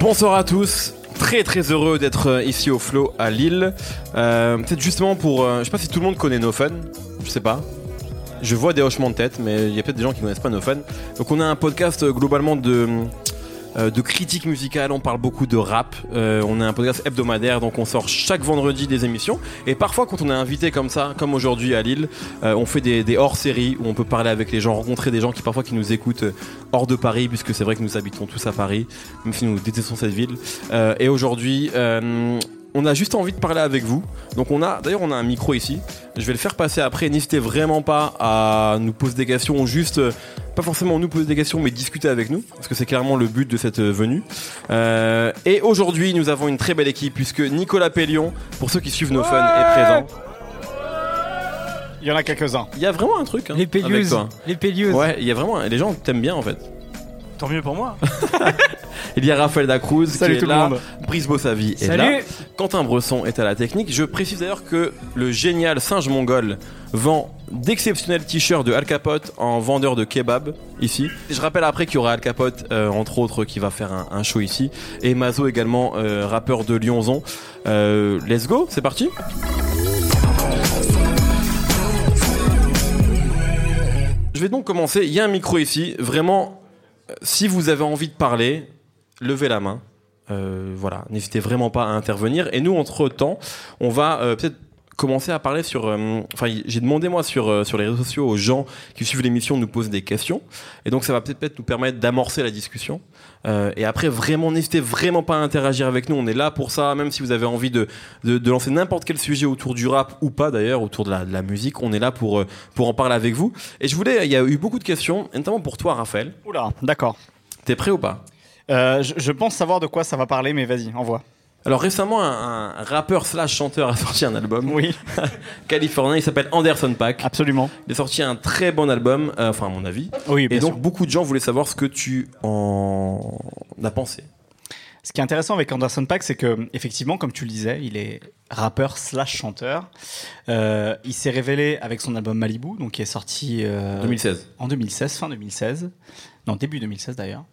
Bonsoir à tous. Très très heureux d'être euh, ici au Flow à Lille. Euh, Peut-être justement pour. euh, je sais pas si tout le monde connaît No Fun. Je sais pas. Je vois des hochements de tête, mais il y a peut-être des gens qui connaissent pas No Fun. Donc on a un podcast globalement de. Euh, de critique musicale, on parle beaucoup de rap. Euh, on a un podcast hebdomadaire, donc on sort chaque vendredi des émissions. Et parfois, quand on est invité comme ça, comme aujourd'hui à Lille, euh, on fait des, des hors-séries où on peut parler avec les gens, rencontrer des gens qui parfois qui nous écoutent hors de Paris, puisque c'est vrai que nous habitons tous à Paris, même si nous détestons cette ville. Et aujourd'hui, on a juste envie de parler avec vous. Donc on a, d'ailleurs, on a un micro ici. Je vais le faire passer après. N'hésitez vraiment pas à nous poser des questions, juste, euh, pas forcément nous poser des questions, mais discuter avec nous, parce que c'est clairement le but de cette euh, venue. Euh, et aujourd'hui, nous avons une très belle équipe, puisque Nicolas Pellion, pour ceux qui suivent nos fun, est présent. Il y en a quelques-uns. Il y a vraiment un truc. hein, Les Pélieuses. Les Pélieuses. Ouais, il y a vraiment. Les gens t'aiment bien en fait. Tant mieux pour moi. Il y a Raphaël Dacruz Salut qui tout est le là. monde. Brice Bossavi est Salut. là. Quentin Bresson est à la technique. Je précise d'ailleurs que le génial singe mongol vend d'exceptionnels t-shirts de Al Capote en vendeur de kebab ici. Je rappelle après qu'il y aura Al Capote, euh, entre autres, qui va faire un, un show ici. Et Mazo également, euh, rappeur de Lyonzon. Euh, let's go, c'est parti Je vais donc commencer. Il y a un micro ici. Vraiment, si vous avez envie de parler, levez la main. Euh, voilà, n'hésitez vraiment pas à intervenir. Et nous, entre temps, on va euh, peut-être commencer à parler sur. euh, Enfin, j'ai demandé moi sur euh, sur les réseaux sociaux aux gens qui suivent l'émission de nous poser des questions. Et donc, ça va peut-être nous permettre d'amorcer la discussion. Euh, et après, vraiment, n'hésitez vraiment pas à interagir avec nous. On est là pour ça. Même si vous avez envie de de, de lancer n'importe quel sujet autour du rap ou pas d'ailleurs, autour de la, de la musique, on est là pour pour en parler avec vous. Et je voulais, il y a eu beaucoup de questions, notamment pour toi, Raphaël. Oula, d'accord. T'es prêt ou pas? Euh, je, je pense savoir de quoi ça va parler, mais vas-y, envoie. Alors récemment, un, un rappeur slash chanteur a sorti un album Oui, californien. Il s'appelle Anderson Paak. absolument. Il a sorti un très bon album, euh, enfin à mon avis. Oui, Et bien donc sûr. beaucoup de gens voulaient savoir ce que tu en as pensé. Ce qui est intéressant avec Anderson Paak, c'est que, effectivement, comme tu le disais, il est rappeur slash chanteur. Euh, il s'est révélé avec son album Malibu, donc qui est sorti euh, 2016. en 2016, fin 2016. Non, début 2016 d'ailleurs.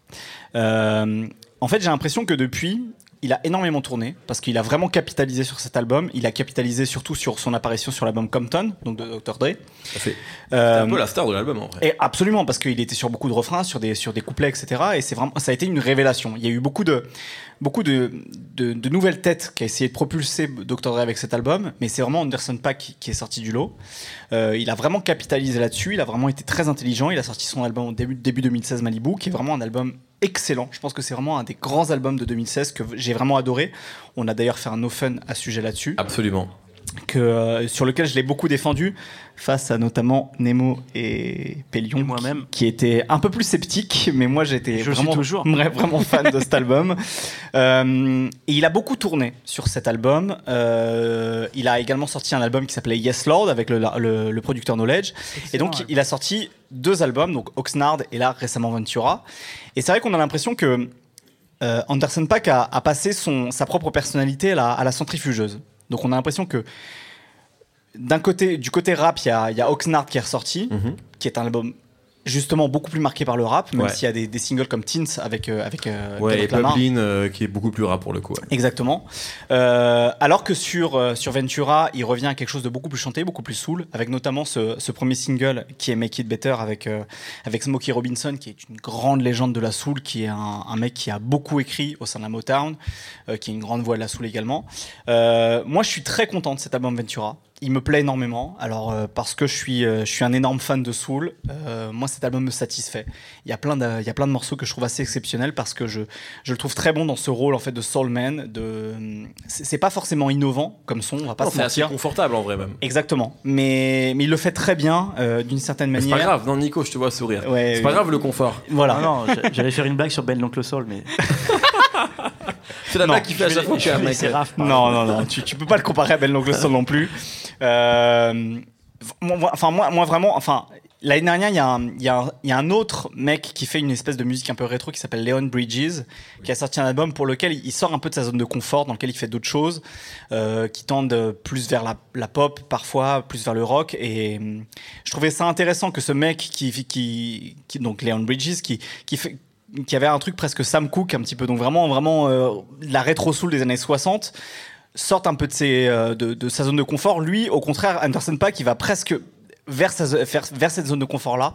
Euh, en fait, j'ai l'impression que depuis, il a énormément tourné parce qu'il a vraiment capitalisé sur cet album. Il a capitalisé surtout sur son apparition sur l'album Compton, donc de Dr. Dre. Fait c'est Euh, un peu la star de l'album en vrai. et absolument, parce qu'il était sur beaucoup de refrains, sur des, sur des couplets, etc. Et c'est vraiment, ça a été une révélation. Il y a eu beaucoup de, beaucoup de, de, de nouvelles têtes qui a essayé de propulser Dr. Dre avec cet album, mais c'est vraiment Anderson qui, qui est sorti du lot. Euh, il a vraiment capitalisé là-dessus. Il a vraiment été très intelligent. Il a sorti son album au début, début 2016 Malibu, qui est vraiment un album excellent. Je pense que c'est vraiment un des grands albums de 2016 que j'ai vraiment adoré. On a d'ailleurs fait un no fun à ce sujet là-dessus Absolument. que, euh, sur lequel je l'ai beaucoup défendu face à notamment Nemo et Pellion Et moi-même. qui, qui étaient un peu plus sceptiques mais moi j'étais Je vraiment, toujours. vra- vraiment fan de cet album Euh, et il a beaucoup tourné sur cet album Euh, il a également sorti un album qui s'appelait Yes Lord avec le, le- le producteur Knowledge et donc ouais. il a sorti deux albums donc Oxnard et là récemment Ventura et c'est vrai qu'on a l'impression que euh, Anderson Paak a, a passé son, sa propre personnalité à la, à la centrifugeuse. Donc on a l'impression que d'un côté, du côté rap, il y a, y a Oxnard qui est ressorti, Mhm. qui est un album justement beaucoup plus marqué par le rap, même Ouais. s'il y a des, des singles comme Teens avec euh, avec euh, Ouais, et. Publin euh, qui est beaucoup plus rap pour le coup. ouais. Exactement. Euh, alors que sur, euh, sur Ventura, il revient à quelque chose de beaucoup plus chanté, beaucoup plus soul, avec notamment ce, ce premier single qui est Make It Better avec, avec Smokey Robinson, qui est une grande légende de la soul, qui est un, un mec qui a beaucoup écrit au sein de la Motown, qui est une grande voix de la soul également. Moi, je suis très content de cet album Ventura. Il me plaît énormément. Alors, euh, parce que je suis, euh, je suis un énorme fan de soul, euh, moi, cet album me satisfait. Il y a plein de, il y a plein de morceaux que je trouve assez exceptionnels parce que je, je le trouve très bon dans ce rôle en fait de soul man. De, c'est c'est pas forcément innovant comme son, on va pas Non, se C'est assez mentir. confortable en vrai même. Exactement. Mais, mais il le fait très bien euh, d'une certaine Mais C'est manière. pas grave, non Nico, je te vois sourire. Ouais, c'est pas grave le confort. Voilà. Non, j'a- j'allais faire une blague sur Ben l'oncle Sol, mais C'est la blague qui fait à chaque fois un mec. Non, non, non, tu, tu peux pas le comparer à Ben Longleston non plus. Euh, enfin, moi, moi, vraiment, enfin, L'année dernière, il y, a un- il y a un- il y a un autre mec qui fait une espèce de musique un peu rétro qui s'appelle Leon Bridges, qui a sorti un album pour lequel il sort un peu de sa zone de confort, dans lequel il fait d'autres choses, euh, qui tendent plus vers la, la pop, parfois plus vers le rock. Et hum, je trouvais ça intéressant que ce mec qui, qui, qui donc Leon Bridges, qui, qui fait qui avait un truc presque Sam Cooke un petit peu, donc vraiment vraiment euh, la rétro soul des années 60 sorte un peu euh, de, sa zone de confort. Lui, au contraire, Anderson Paak, il va presque vers, cette zone de confort là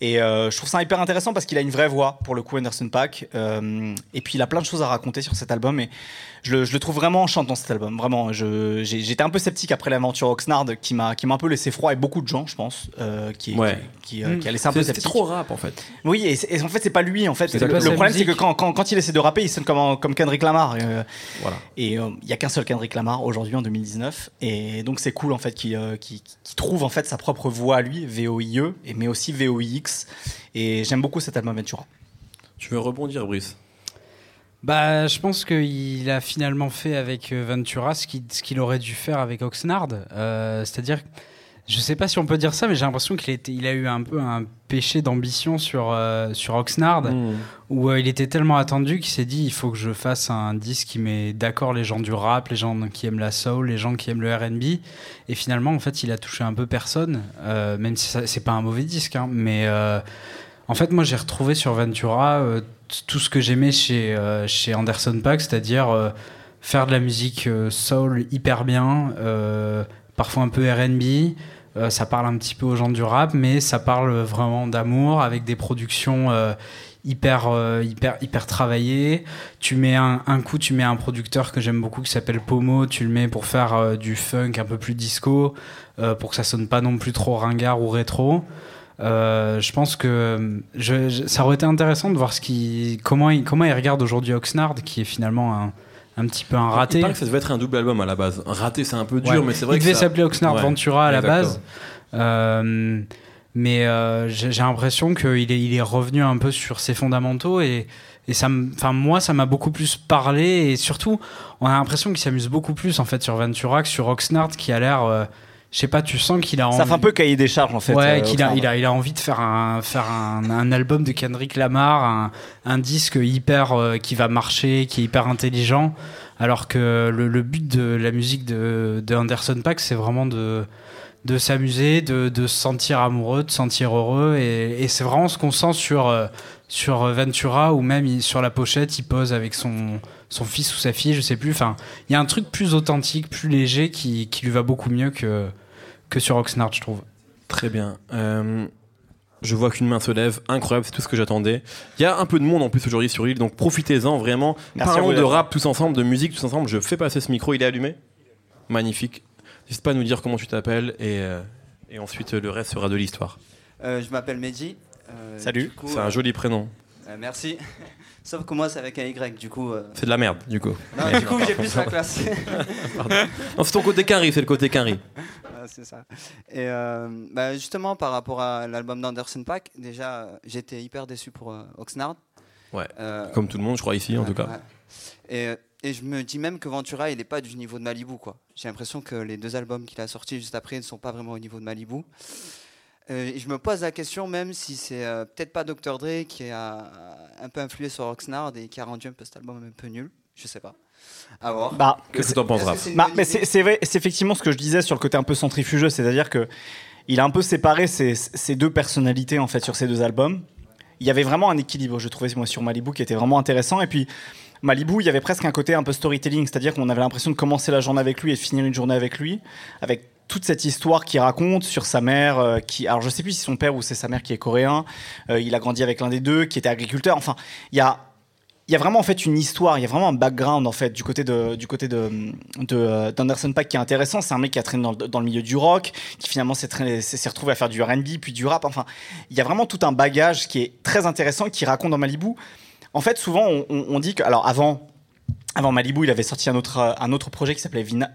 et euh, je trouve ça hyper intéressant parce qu'il a une vraie voix pour le coup Anderson Paak. Et puis il a plein de choses à raconter sur cet album je le, je le trouve vraiment enchantant cet album vraiment j'étais un peu sceptique après l'aventure Oxnard qui m'a qui m'a un peu laissé froid et beaucoup de gens je pense euh, qui, Ouais. qui, qui, euh, qui a laissé un peu sceptique trop rap en fait. oui, et, c'est- et en fait, c'est pas lui. En fait, C'est le, problème, c'est que quand, quand, quand il essaie de rapper, il sonne comme, comme Kendrick Lamar. euh, Voilà. et euh, il y a qu'un seul Kendrick Lamar aujourd'hui en 2019. Et donc, c'est cool en fait qu'il euh, qu'il- qu'il trouve en fait sa propre voix à lui, VOIE, et mais aussi VOIX. Et j'aime beaucoup cet album Ventura. Tu veux rebondir, Brice? Bah, je pense qu'il a finalement fait avec euh, Ventura ce qu'il aurait dû faire avec Oxnard. Euh, C'est-à-dire, je sais pas si on peut dire ça, mais j'ai l'impression qu'il il a eu un peu un péché d'ambition sur, euh, sur Oxnard, Hmm. où euh, il était tellement attendu qu'il s'est dit il faut que je fasse un disque qui met d'accord les gens du rap, les gens qui aiment la soul, les gens qui aiment le RB. Et finalement, en fait, il a touché un peu personne, même si c'est pas un mauvais disque, hein, mais. en fait, moi, j'ai retrouvé sur Ventura euh, tout ce que j'aimais chez, euh, chez Anderson Paak, c'est-à-dire euh, faire de la musique euh, soul hyper bien, parfois un peu RB. Ça parle un petit peu aux gens du rap, mais ça parle vraiment d'amour avec des productions hyper, euh, hyper, hyper travaillées. Tu mets un, coup, tu mets un producteur que j'aime beaucoup qui s'appelle Pomo, tu le mets pour faire du funk un peu plus disco, pour que ça sonne pas non plus trop ringard ou rétro. Euh, je pense que je, je- ça aurait été intéressant de voir ce qui, comment, il, comment il regarde aujourd'hui Oxnard, qui est finalement un, un petit peu un raté. Il paraît que ça devait être un double album à la base. Un raté, c'est un peu dur, Ouais. mais c'est vrai il que devait ça- s'appeler Oxnard Ouais, Ventura à la base. Euh, mais euh, j'ai l'impression qu'il est, il est revenu un peu sur ses fondamentaux et, et ça me- enfin moi ça m'a beaucoup plus parlé et surtout on a l'impression qu'il s'amuse beaucoup plus en fait sur Ventura que sur Oxnard qui a l'air je sais pas tu sens qu'il a Ça fait un peu cahier des charges en fait. ouais, euh, qu'il a, il a, il a envie de faire un, faire un, un album de Kendrick Lamar, un, un disque hyper euh, qui va marcher, qui est hyper intelligent, alors que le, le but de la musique de, de Anderson Paak, c'est vraiment de, de s'amuser, de, de se sentir amoureux, de se sentir heureux, et, et c'est vraiment ce qu'on sent sur, euh, sur Ventura, ou même il- sur la pochette, il pose avec son, son fils ou sa fille, je sais plus. Enfin, il y a un truc plus authentique, plus léger, qui, qui lui va beaucoup mieux que, que sur Oxnard, je trouve. Très bien. Euh, je vois qu'une main se lève. Incroyable, c'est tout ce que j'attendais. Il y a un peu de monde en plus aujourd'hui sur l'île, donc profitez-en vraiment. Merci Parlons de rap tous ensemble, de musique tous ensemble. Je fais passer ce micro, il est allumé. Magnifique. N'hésite pas à nous dire comment tu t'appelles et, euh, et ensuite le reste sera de l'histoire. Euh, je m'appelle Mehdi. Euh, Salut. C'est un joli prénom. euh, merci. Sauf que moi, c'est avec un Y, du coup. euh, C'est de la merde, du coup. Non, du coup, j'ai plus la classe. Non, c'est ton côté quinri, c'est le côté quinri. C'est ça. Et euh, bah, justement, par rapport à l'album d'Anderson Pack, déjà, j'étais hyper déçu pour euh, Oxnard. Ouais. Euh, Comme tout le monde, je crois, ici, en tout cas. ouais. Et, et je me dis même que Ventura, il n'est pas du niveau de Malibu, quoi. J'ai l'impression que les deux albums qu'il a sortis juste après ne sont pas vraiment au niveau de Malibu. Et je me pose la question même si c'est peut-être pas Dr. Dre qui a un peu influé sur Oxnard et qui a rendu un peu cet album un peu nul. Je sais pas. À voir. Bah, Qu'est-ce que t'en c'est une Bah, mais c'est vrai, c'est effectivement ce que je disais sur le côté un peu centrifugeux, c'est-à-dire que il a un peu séparé ces, ces deux personnalités en fait sur ces deux albums. Il y avait vraiment un équilibre, je trouvais moi sur Malibu qui était vraiment intéressant et puis Malibu, il y avait presque un côté un peu storytelling, c'est-à-dire qu'on avait l'impression de commencer la journée avec lui et de finir une journée avec lui, avec toute cette histoire qu'il raconte sur sa mère, euh, qui, alors je sais plus si son père ou c'est sa mère qui est coréen, euh, il a grandi avec l'un des deux, qui était agriculteur, enfin, il y a, il y a vraiment en fait une histoire, il y a vraiment un background en fait du côté de du côté de de, euh, d'Anderson Paak qui est intéressant. C'est un mec qui a traîné dans, le- dans le milieu du rock, qui finalement s'est retrouvé à faire du R&B puis du rap. Enfin, il y a vraiment tout un bagage qui est très intéressant qui raconte dans Malibu. En fait, souvent on, on- on dit que alors avant avant Malibu, il avait sorti un autre un autre projet qui s'appelait Vina-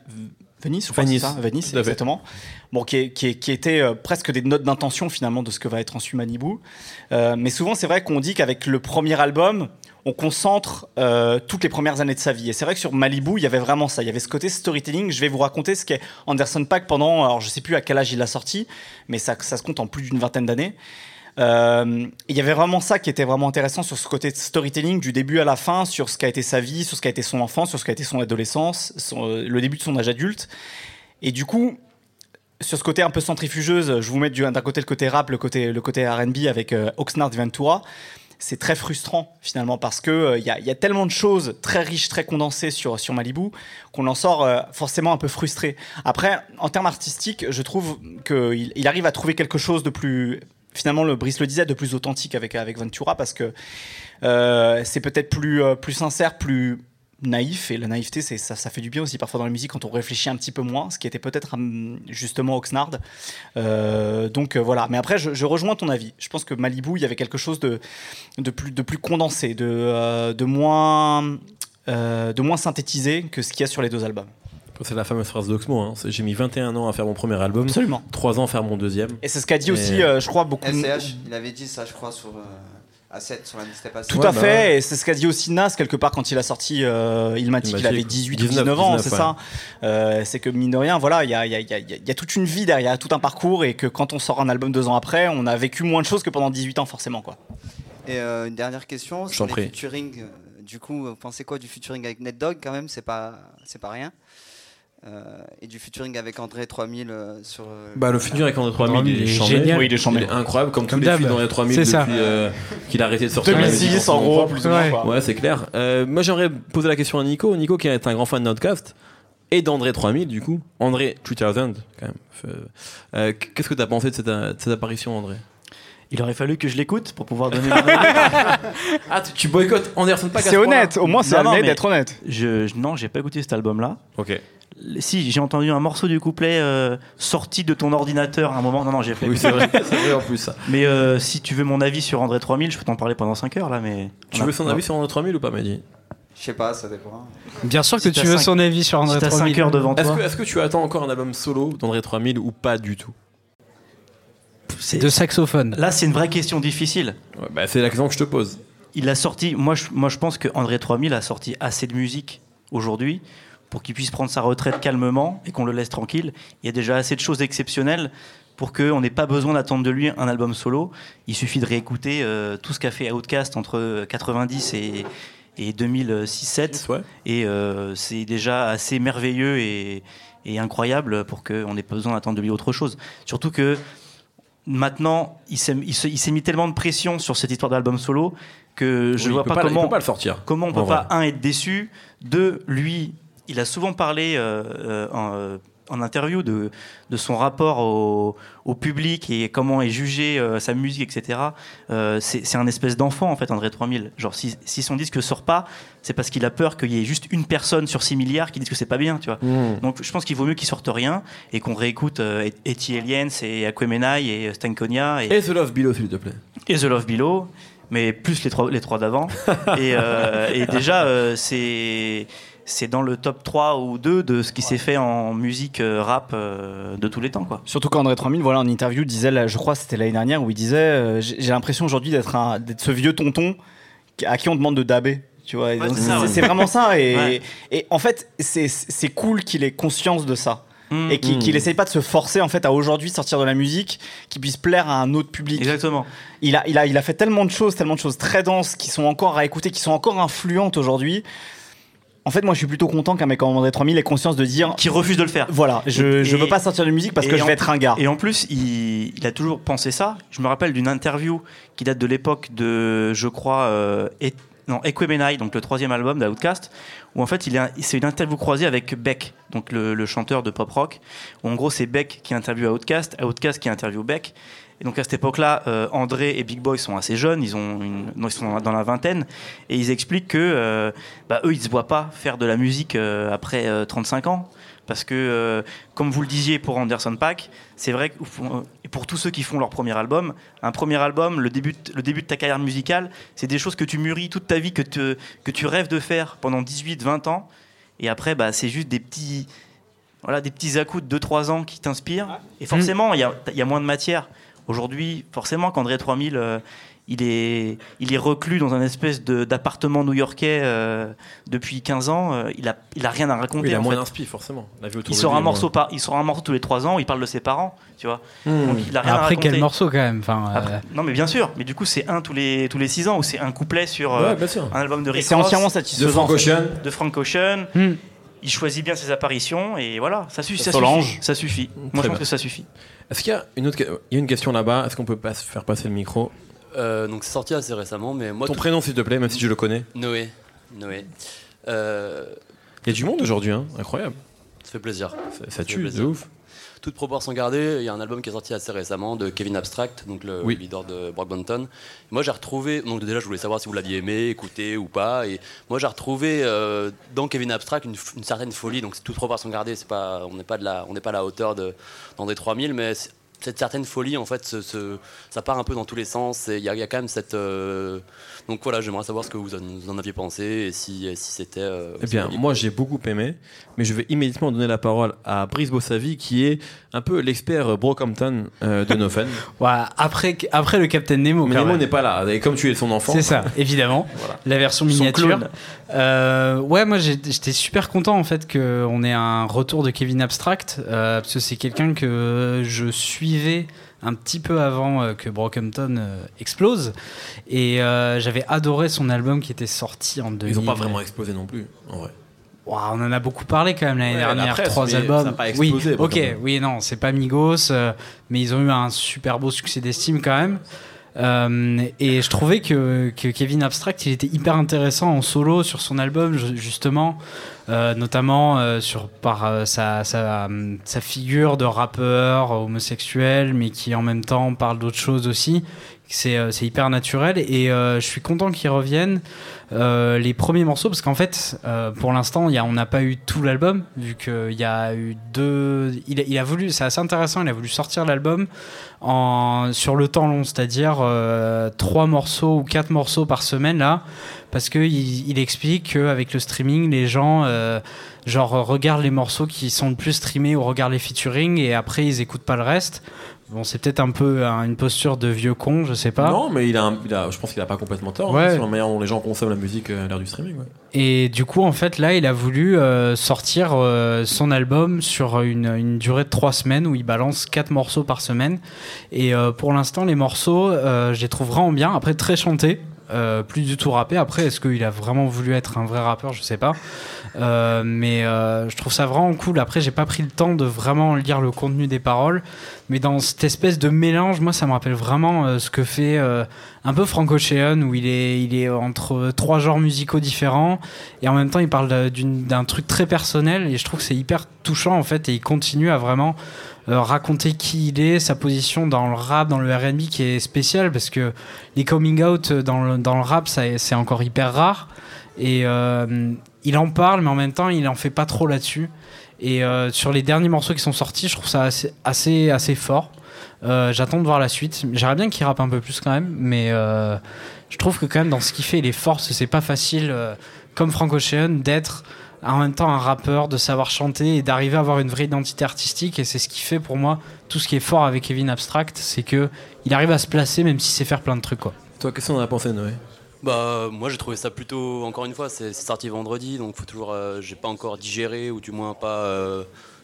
Venice, je crois, Venice. ça Venice, exactement. Bon, qui, est- qui, est- qui était euh, presque des notes d'intention finalement de ce que va être ensuite Malibu. Euh, mais souvent, c'est vrai qu'on dit qu'avec le premier album, on concentre euh, toutes les premières années de sa vie. Et c'est vrai que sur Malibu, il y avait vraiment ça. Il y avait ce côté storytelling. Je vais vous raconter ce qu'est Anderson Pack pendant, alors je sais plus à quel âge il l'a sorti, mais ça, ça se compte en plus d'une vingtaine d'années. Euh, il y avait vraiment ça qui était vraiment intéressant sur ce côté storytelling du début à la fin, sur ce qu'a été sa vie, sur ce qu'a été son enfance, sur ce qu'a été son adolescence, euh, le début de son âge adulte. Et du coup, sur ce côté un peu centrifugeuse, je vous mets du- d'un côté le côté rap, le côté, le côté R&B avec Oxnard Ventura. C'est très frustrant finalement parce que euh, il y, a- tellement de choses très riches, très condensées sur, sur Malibu qu'on en sort euh, forcément un peu frustré. Après, en termes artistiques, je trouve qu'il il arrive à trouver quelque chose de plus finalement le Brice le disait de plus authentique avec avec Ventura parce que euh, c'est peut-être plus euh, plus sincère, plus naïf et la naïveté c'est ça, ça fait du bien aussi parfois dans la musique quand on réfléchit un petit peu moins ce qui était peut-être hum, justement Oxnard Euh, donc euh, voilà mais après je, je rejoins ton avis je pense que Malibu il y avait quelque chose de de plus de plus condensé de euh, de moins euh, de moins synthétisé que ce qu'il y a sur les deux albums C'est la fameuse phrase d'Oxmo. hein. J'ai mis 21 ans à faire mon premier album, absolument 3 ans à faire mon deuxième. et c'est ce qu'a dit Et- aussi euh, je crois beaucoup SCH, il avait dit ça, je crois, sur euh, A7, sur la mixtape A7. Tout Ouais, à bah fait, ouais. et c'est ce qu'a dit aussi Nas quelque part quand il a sorti euh, Ilmatic, il avait 18 ou 19, 19 ans, 19, c'est ouais. ça. Euh, c'est que mine de rien, voilà, il y a, y a- y a- il y a toute une vie derrière, tout un parcours, et que quand on sort un album deux ans après, on a vécu moins de choses que pendant 18 ans forcément, quoi. Et euh, une dernière question sur les featuring. euh, du coup, vous pensez quoi du featuring avec NetDog quand même? C'est pas, c'est pas rien. Euh, et du featuring avec André 3000 euh, sur. euh, Bah, le futur avec André 3000, il est, génial. Oui, il est chambé. Il est incroyable, comme, Comme tous les feats d'André 3000 C'est depuis ça. euh, qu'il a arrêté de sortir. la musique 2006 en gros, plus ou moins. Ouais. quoi. Ouais, c'est clair. Euh, moi, j'aimerais poser la question à Nico. Nico, qui est un grand fan de Notcast et d'André 3000, du coup. André 3000, quand même. Euh, Qu'est-ce que tu as pensé de cette, de cette apparition, André? Il aurait fallu que je l'écoute pour pouvoir donner mon avis. Ah, tu, tu boycottes Anderson Paak à C'est ce honnête, au moins c'est Non, non, honnête mais- d'être honnête. Je, je- non, j'ai pas écouté cet album-là. Ok. Si, j'ai entendu un morceau du couplet euh, sorti de ton ordinateur à un moment. Non, non, j'ai fait. Oui, c'est vrai. c'est vrai en plus, ça. Mais euh, si tu veux mon avis sur André 3000, je peux t'en parler pendant 5 heures là. Mais Tu veux son avis sur André 3000 ou pas, Mehdi? Je sais pas, ça dépend. Bien sûr que Si tu t'as veux cinq- son avis sur André Si t'as 3000. 5 heures devant Est-ce toi, que, est-ce que tu attends encore un album solo d'André 3000 ou pas du tout? De saxophone. là c'est une vraie question difficile. Ouais, bah, C'est la question que je te pose. Il a sorti, moi je, moi je pense que André 3000 a sorti assez de musique aujourd'hui pour qu'il puisse prendre sa retraite calmement et qu'on le laisse tranquille. Il y a déjà assez de choses exceptionnelles pour qu'on n'ait pas besoin d'attendre de lui un album solo. Il suffit de réécouter euh, tout ce qu'a fait Outkast entre 90 et, et 2006-7 Ouais. et euh, c'est déjà assez merveilleux et, et incroyable pour qu'on n'ait pas besoin d'attendre de lui autre chose. Surtout que maintenant, il s'est mis tellement de pression sur cette histoire d'album solo que je Oui, vois pas, comment pas le sortir. comment on peut pas vrai. un être déçu, deux lui, il a souvent parlé euh, euh, en, euh, interview de, de son rapport au, au public et comment est jugé euh, sa musique, etc. Euh, c'est un espèce d'enfant en fait, André 3000. Genre si, si son disque sort pas, c'est parce qu'il a peur qu'il y ait juste une personne sur 6 milliards qui dise que c'est pas bien, tu vois. Mmh. Donc je pense qu'il vaut mieux qu'il sorte rien et qu'on réécoute euh, Eti Aliens et Aquemenai et Stankonia et, Et The Love Below, s'il te plaît. et The Love Below, mais plus les trois, les trois d'avant. et, euh, et déjà, euh, c'est c'est dans le top 3 ou 2 de ce qui s'est fait en musique euh, rap euh, de tous les temps. Quoi. Surtout qu'André 3000, voilà, en interview, disait, là, je crois que c'était l'année dernière, où il disait euh, J'ai l'impression aujourd'hui d'être un- d'être ce vieux tonton à qui on demande de daber. Tu vois, Ouais, c'est ouais. vraiment ça. Et, Ouais. et en fait, c'est cool qu'il ait conscience de ça. Mm. Et qu'il Mm. qu'il essaye pas de se forcer en fait à aujourd'hui sortir de la musique qui puisse plaire à un autre public. Exactement. Il a, il, a, il a fait tellement de choses, tellement de choses très denses qui sont encore à écouter, qui sont encore influentes aujourd'hui. En fait, moi, je suis plutôt content qu'un mec comme André 3000 ait conscience de dire Qui refuse de le faire. voilà, je, Et- je veux pas sortir de musique parce et que je en- vais être un gars. Et en plus, il, il a toujours pensé ça. Je me rappelle d'une interview qui date de l'époque de, je crois, euh, Et- non, Equemenai, donc le troisième album d'Outcast, où en fait, il est- c'est une interview croisée avec Beck, donc le, le chanteur de pop rock. Où en gros, c'est Beck qui interviewe Outcast, Outcast qui interviewe Beck. Et donc à cette époque-là, euh, André et Big Boy sont assez jeunes, ils, ont une- non, ils sont dans la- vingtaine, et ils expliquent que euh, bah, eux, ils se voient pas faire de la musique euh, après euh, 35 ans. Parce que, comme vous le disiez pour Anderson Pack, c'est vrai que pour tous ceux qui font leur premier album, un premier album, le début, de- le début de ta carrière musicale, c'est des choses que tu mûris toute ta vie, que, te- que tu rêves de faire pendant 18, 20 ans. Et après, bah, c'est juste des petits, voilà, des petits à-coups de 2-3 ans qui t'inspirent. Et forcément, il y, a, il y a moins de matière. Aujourd'hui, forcément, qu'André 3000, euh, il est, il est reclus dans un espèce de- d'appartement new-yorkais euh, depuis 15 ans. euh, il, a, il a rien à raconter. Oui, il a en moins d'inspi, forcément. La vie autour Il de sort un morceau par, il sort un morceau tous les 3 ans où il parle de ses parents, tu vois. Hmm. Donc, il a rien à Après, quel morceau quand même enfin, euh, Après- non mais bien sûr, mais du coup c'est un tous les tous les 6 ans ou c'est un couplet sur euh, Ouais, un album de Rick c'est entièrement De satisfaisant. Frank Ocean. de Frank Ocean. hmm. Il choisit bien ses apparitions et voilà, ça, suffit. ça Solange. suffit. Ça suffit. Moi je pense bien. que ça suffit. Est-ce qu'il y a une autre, il y a une question là-bas Est-ce qu'on peut pas faire passer le micro? Euh, donc c'est sorti assez récemment, mais moi Ton tout- prénom, s'il te plaît, même si je le connais. Noé, Noé. Euh, Il y a du monde aujourd'hui, hein incroyable. ça fait plaisir. Ça, tue, de plaisir. ouf. Toute proportion gardée, il y a un album qui est sorti assez récemment de Kevin Abstract, donc le Oui. leader de Brockbanton. Moi j'ai retrouvé, donc déjà je voulais savoir si vous l'aviez aimé, écouté ou pas, et moi j'ai retrouvé euh, dans Kevin Abstract une, certaine folie, donc c'est toute proportion gardée, c'est pas, on n'est pas de la, on n'est pas à la hauteur de dans des 3000, mais cette certaine folie en fait, ce- ce- ça part un peu dans tous les sens, et il y, a- il y a quand même cette, euh, donc voilà, j'aimerais savoir ce que vous en, vous en aviez pensé et si, si c'était. euh, Eh bien, moi j'ai beaucoup aimé, mais je vais immédiatement donner la parole à Brice Bossavi, qui est un peu l'expert Brockhampton euh, de Nofen. Ouais, après, après le Captain Nemo, mais Nemo n'est pas là, et comme tu es son enfant. C'est ça, évidemment. Voilà. La version miniature. Euh, ouais, moi j'étais super content en fait qu'on ait un retour de Kevin Abstract euh, parce que c'est quelqu'un que je suivais un petit peu avant euh, que Brockhampton euh, explose et euh, j'avais adoré son album qui était sorti en 2000. Ils n'ont pas vraiment explosé non plus, en vrai. Ouah, on en a beaucoup parlé quand même l'année Ouais, la dernière, presse, trois albums. ça pas explosé, oui, ok, oui, non, c'est pas Migos, euh, mais ils ont eu un super beau succès d'estime quand même. Euh, et je trouvais que, Kevin Abstract, il était hyper intéressant en solo sur son album, ju- justement, euh, notamment euh, sur, par sa, sa, sa figure de rappeur homosexuel, mais qui en même temps parle d'autres choses aussi. C'est euh, c'est hyper naturel et euh, je suis content qu'il revienne. Euh, les premiers morceaux, parce qu'en fait, pour l'instant, on n'a pas eu tout l'album, vu qu'il y a eu deux. Il voulu, c'est assez intéressant, il a voulu sortir l'album sur le temps long, c'est-à-dire trois morceaux ou quatre morceaux par semaine là, parce que il, il explique qu'avec le streaming, les gens regardent les morceaux qui sont le plus streamés ou regardent les featuring et après ils écoutent pas le reste. Bon, c'est peut-être un peu hein, une posture de vieux con, je sais pas. Non, mais il a, un- il a- je pense qu'il a pas complètement tort hein, Ouais. sur la manière dont les gens consomment la musique euh, à l'ère du streaming. ouais. Et du coup, en fait, là, il a voulu euh, sortir euh, son album sur une, une durée de trois semaines où il balance quatre morceaux par semaine. Et euh, pour l'instant, les morceaux, je les trouve vraiment bien. Après, très chantés, euh, plus du tout rappé. Après, est-ce qu'il a vraiment voulu être un vrai rappeur? Je sais pas. Euh, mais euh, je trouve ça vraiment cool. Après, j'ai pas pris le temps de vraiment lire le contenu des paroles. Mais dans cette espèce de mélange, moi, ça me rappelle vraiment ce que fait un peu Frank Ocean, où il est, il est entre trois genres musicaux différents. Et en même temps, il parle d'un truc très personnel. Et je trouve que c'est hyper touchant, en fait. Et il continue à vraiment raconter qui il est, sa position dans le rap, dans le RB, qui est spécial. Parce que les coming out dans le, dans le rap, c'est encore hyper rare. Et euh, il en parle, mais en même temps, il en fait pas trop là-dessus. Et euh, sur les derniers morceaux qui sont sortis, je trouve ça assez, assez, assez fort. Euh, J'attends de voir la suite. J'aimerais bien qu'il rappe un peu plus quand même, mais euh, je trouve que quand même dans ce qu'il fait, il est fort. C'est pas facile, euh, comme Frank Ocean, d'être en même temps un rappeur, de savoir chanter et d'arriver à avoir une vraie identité artistique. Et c'est ce qui fait pour moi tout ce qui est fort avec Kevin Abstract, c'est que il arrive à se placer même si c'est faire plein de trucs quoi. Toi, qu'est-ce qu'on en a pensé, Noé? Bah moi j'ai trouvé ça plutôt encore une fois c'est sorti vendredi donc faut toujours euh, j'ai pas encore digéré ou du moins pas euh,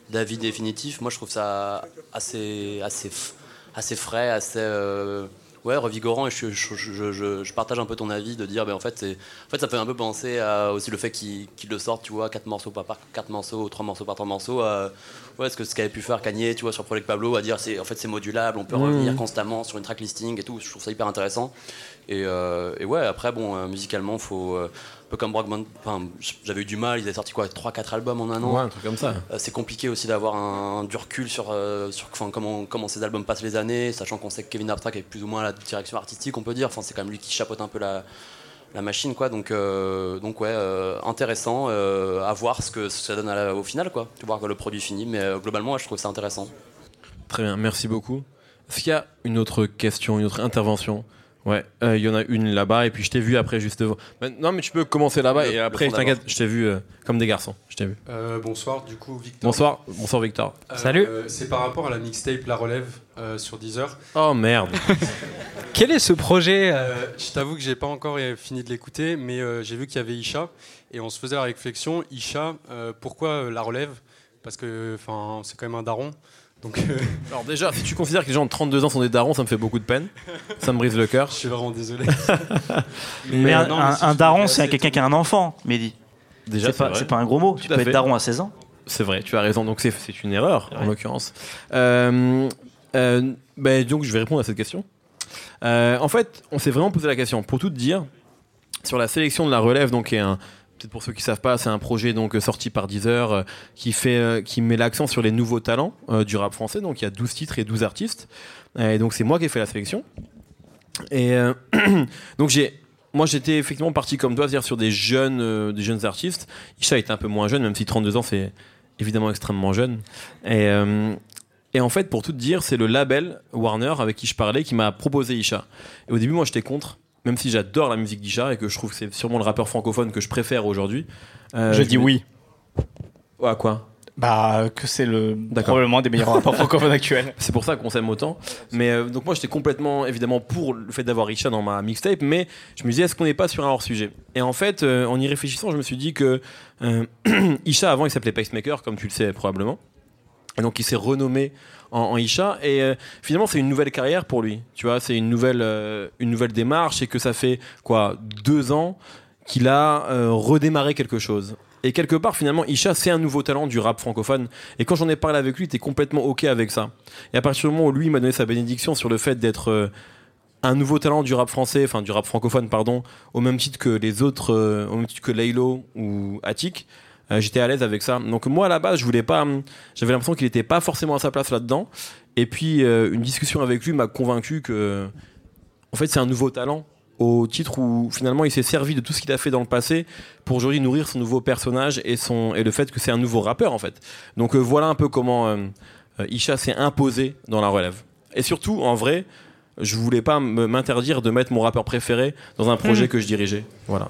d'avis définitif. Moi je trouve ça assez assez frais, assez euh, ouais revigorant et je, je, je- je- partage un peu ton avis de dire ben en fait c'est en fait ça fait un peu penser à aussi le fait qu'il qu'il le sorte tu vois quatre morceaux par par quatre morceaux ou trois morceaux par trois morceaux à, ouais ce que ce qu'avait pu faire Kanye tu vois sur Project Pablo à dire c'est en fait c'est modulable on peut Mhm. revenir constamment sur une track listing et tout je trouve ça hyper intéressant et, euh, et ouais, après, bon, euh, musicalement, faut. euh, peu comme Brockman, enfin, j'avais eu du mal, ils avaient sorti quoi 3-4 albums en un an. Ouais, un truc comme ça. Euh, c'est compliqué aussi d'avoir un, du recul sur, euh, sur comment, comment ces albums passent les années, sachant qu'on sait que Kevin Abstract est plus ou moins la direction artistique, on peut dire. Enfin, c'est quand même lui qui chapeaute un peu la, la machine, quoi. Donc, euh, donc ouais, euh, intéressant euh, à voir ce que ça donne la- au final, quoi. Tu vois que le produit fini, mais globalement, ouais, je trouve ça intéressant. Très bien, merci beaucoup. Est-ce qu'il y a une autre question, une autre intervention Ouais, euh, il y en a une là-bas et puis je t'ai vu après juste devant. Mais- non mais tu peux commencer là-bas Le- et après t'inquiète, je t'ai vu euh, comme des garçons. Je t'ai vu. Euh, bonsoir, du coup, Victor. Bonsoir, bonsoir Victor. Euh, Salut. euh, C'est par rapport à la mixtape La Relève euh, sur Deezer. Oh merde. Quel est ce projet je t'avoue que j'ai pas encore fini de l'écouter, mais euh, j'ai vu qu'il y avait Isha et on se faisait la réflexion Isha, euh, pourquoi euh, la relève? Parce que enfin, c'est quand même un daron. Donc euh, Alors déjà, si tu considères que les gens de 32 ans sont des darons, ça me fait beaucoup de peine. Ça me brise le cœur. je suis vraiment désolé. Mais euh, un, non, un- si un je daron, c'est quelqu'un qui a un enfant, Mehdi. Déjà, C'est c'est pas, vrai. c'est pas un gros mot. Tout Tu peux fait. être daron à 16 ans. C'est vrai, tu as raison. Donc c'est c'est une erreur en l'occurrence. Euh, euh, ben, donc je vais répondre à cette question. Euh, en fait, on s'est vraiment posé la question. Pour tout te dire, sur la sélection de la relève, donc qui est un peut-être pour ceux qui savent pas, c'est un projet donc euh, sorti par Deezer euh, qui fait euh, qui met l'accent sur les nouveaux talents du rap français. Donc il y a 12 titres et 12 artistes. Et donc c'est moi qui ai fait la sélection. Et donc j'ai moi j'étais effectivement parti comme toi, c'est-à-dire sur des jeunes des jeunes artistes. Isha était un peu moins jeune, même si 32 ans c'est évidemment extrêmement jeune. Et, et en fait, pour tout te dire, c'est le label Warner avec qui je parlais qui m'a proposé Isha. Et au début, moi, j'étais contre, même si j'adore la musique d'Isha et que je trouve que c'est sûrement le rappeur francophone que je préfère aujourd'hui. Euh, Je dis me- oui. Ouais, quoi? Bah, que c'est le probablement des meilleurs rapports francophones actuels. C'est pour ça qu'on s'aime autant. Mais euh, donc moi j'étais complètement évidemment pour le fait d'avoir Isha dans ma mixtape, mais je me disais est-ce qu'on n'est pas sur un hors sujet Et en fait, euh, en y réfléchissant, je me suis dit que euh, Isha avant il s'appelait Pacemaker, comme tu le sais probablement. Et donc il s'est renommé en, Isha et euh, finalement c'est une nouvelle carrière pour lui. Tu vois, c'est une nouvelle euh, une nouvelle démarche et que ça fait quoi deux ans qu'il a euh, redémarré quelque chose. Et quelque part, finalement, Isha, c'est un nouveau talent du rap francophone. Et quand j'en ai parlé avec lui, il était complètement OK avec ça. Et à partir du moment où lui m'a donné sa bénédiction sur le fait d'être un nouveau talent du rap français, enfin du rap francophone, pardon, au même titre que les autres, au même titre que Laylo ou Attic, euh, j'étais à l'aise avec ça. Donc moi à la base, je voulais pas, hum, j'avais l'impression qu'il n'était pas forcément à sa place là-dedans. Et puis euh, une discussion avec lui m'a convaincu que, en fait, c'est un nouveau talent au titre où finalement il s'est servi de tout ce qu'il a fait dans le passé pour aujourd'hui nourrir son nouveau personnage et son et le fait que c'est un nouveau rappeur en fait. Donc euh, voilà un peu comment Isha s'est imposé dans la relève. Et surtout, en vrai, je voulais pas m'interdire de mettre mon rappeur préféré dans un projet que je dirigeais. Voilà.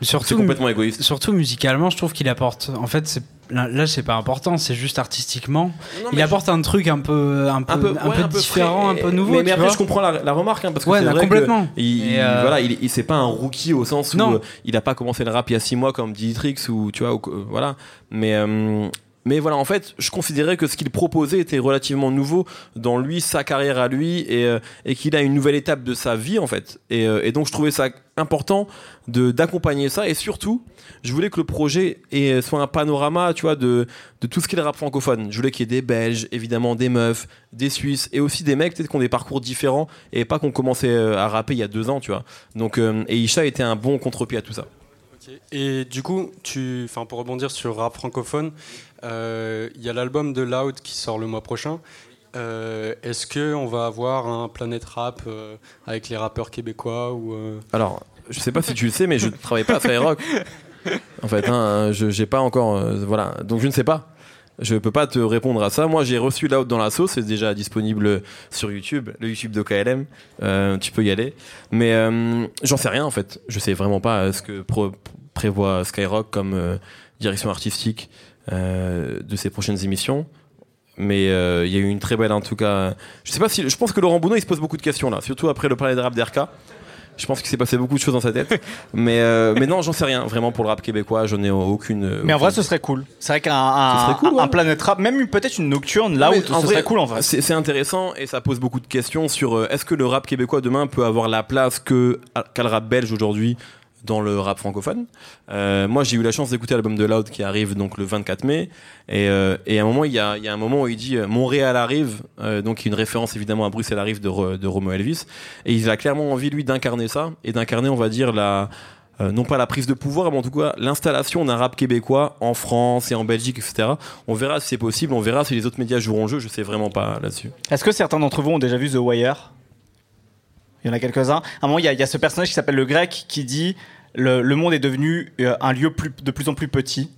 C'est Surtout, complètement égoïste. surtout musicalement, je trouve qu'il apporte. En fait, c'est- là, c'est pas important, c'est juste artistiquement. Non, il apporte un truc un peu, un peu, un peu, un ouais, peu un peu différent, frais. un peu nouveau. Mais, mais après, je comprends la, la remarque hein, parce que Ouais, c'est complètement. que il, euh, voilà, il, il- c'est pas un rookie au sens où Non. euh, il a pas commencé le rap il y a six mois comme Dietrix ou tu vois, ou, euh, voilà. Mais euh, mais voilà, en fait, je considérais que ce qu'il proposait était relativement nouveau dans lui, sa carrière à lui, et, euh, qu'il a une nouvelle étape de sa vie, en fait. Et, euh, donc, je trouvais ça important d'accompagner ça, et surtout, je voulais que le projet soit un panorama, tu vois, de, tout ce qu'est le rap francophone. Je voulais qu'il y ait des Belges, évidemment, des meufs, des Suisses, et aussi des mecs, peut-être qui ont des parcours différents, et pas qu'on commençait euh, à rapper il y a deux ans, tu vois. Donc, et Isha était un bon contre-pied à tout ça. Et du coup, tu, pour rebondir sur rap francophone, euh, il y a l'album de Loud qui sort le mois prochain. Euh, Est-ce que on va avoir un Planète Rap euh, avec les rappeurs québécois ou Alors, je sais pas si tu le sais, mais je travaille pas à Skyrock. En fait, hein, je j'ai pas encore. voilà, donc je ne sais pas. Je peux pas te répondre à ça. Moi, j'ai reçu Loud dans la sauce, c'est déjà disponible sur YouTube, le YouTube de KLM. Euh, tu peux y aller. Mais euh, j'en sais rien en fait. Je sais vraiment pas ce que prévoit Skyrock comme euh, direction artistique de ses prochaines émissions. Mais il y a eu une très belle en tout cas. Je sais pas si. Je pense que Laurent Bounot il se pose beaucoup de questions là, surtout après le palais de rap d'RK. Je pense qu'il s'est passé beaucoup de choses dans sa tête. mais, euh, mais non, j'en sais rien. Vraiment pour le rap québécois, j'en ai aucune. Mais en vrai, ce serait cool. C'est vrai qu'un un, un. Planet Rap, même peut-être une nocturne, là où ce serait cool en vrai. C'est intéressant et ça pose beaucoup de questions sur euh, est-ce que le rap québécois demain peut avoir la place que qu'a le rap belge aujourd'hui dans le rap francophone. Euh, moi, j'ai eu la chance d'écouter l'album de Loud qui arrive donc le 24 mai et, euh, et à un moment il y a, un moment où il dit euh, Montréal arrive, donc une référence évidemment à Bruxelles arrive de, de Romo Elvis et il a clairement envie lui d'incarner ça et d'incarner on va dire la non pas la prise de pouvoir, mais en tout cas l'installation d'un rap québécois en France et en Belgique, etc. On verra si c'est possible, on verra si les autres médias joueront le jeu, je sais vraiment pas là-dessus. Est-ce que certains d'entre vous ont déjà vu The Wire? Il y en a quelques-uns. À un moment, il y, a- ce personnage qui s'appelle le grec qui dit le, monde est devenu euh, un lieu de plus en plus petit.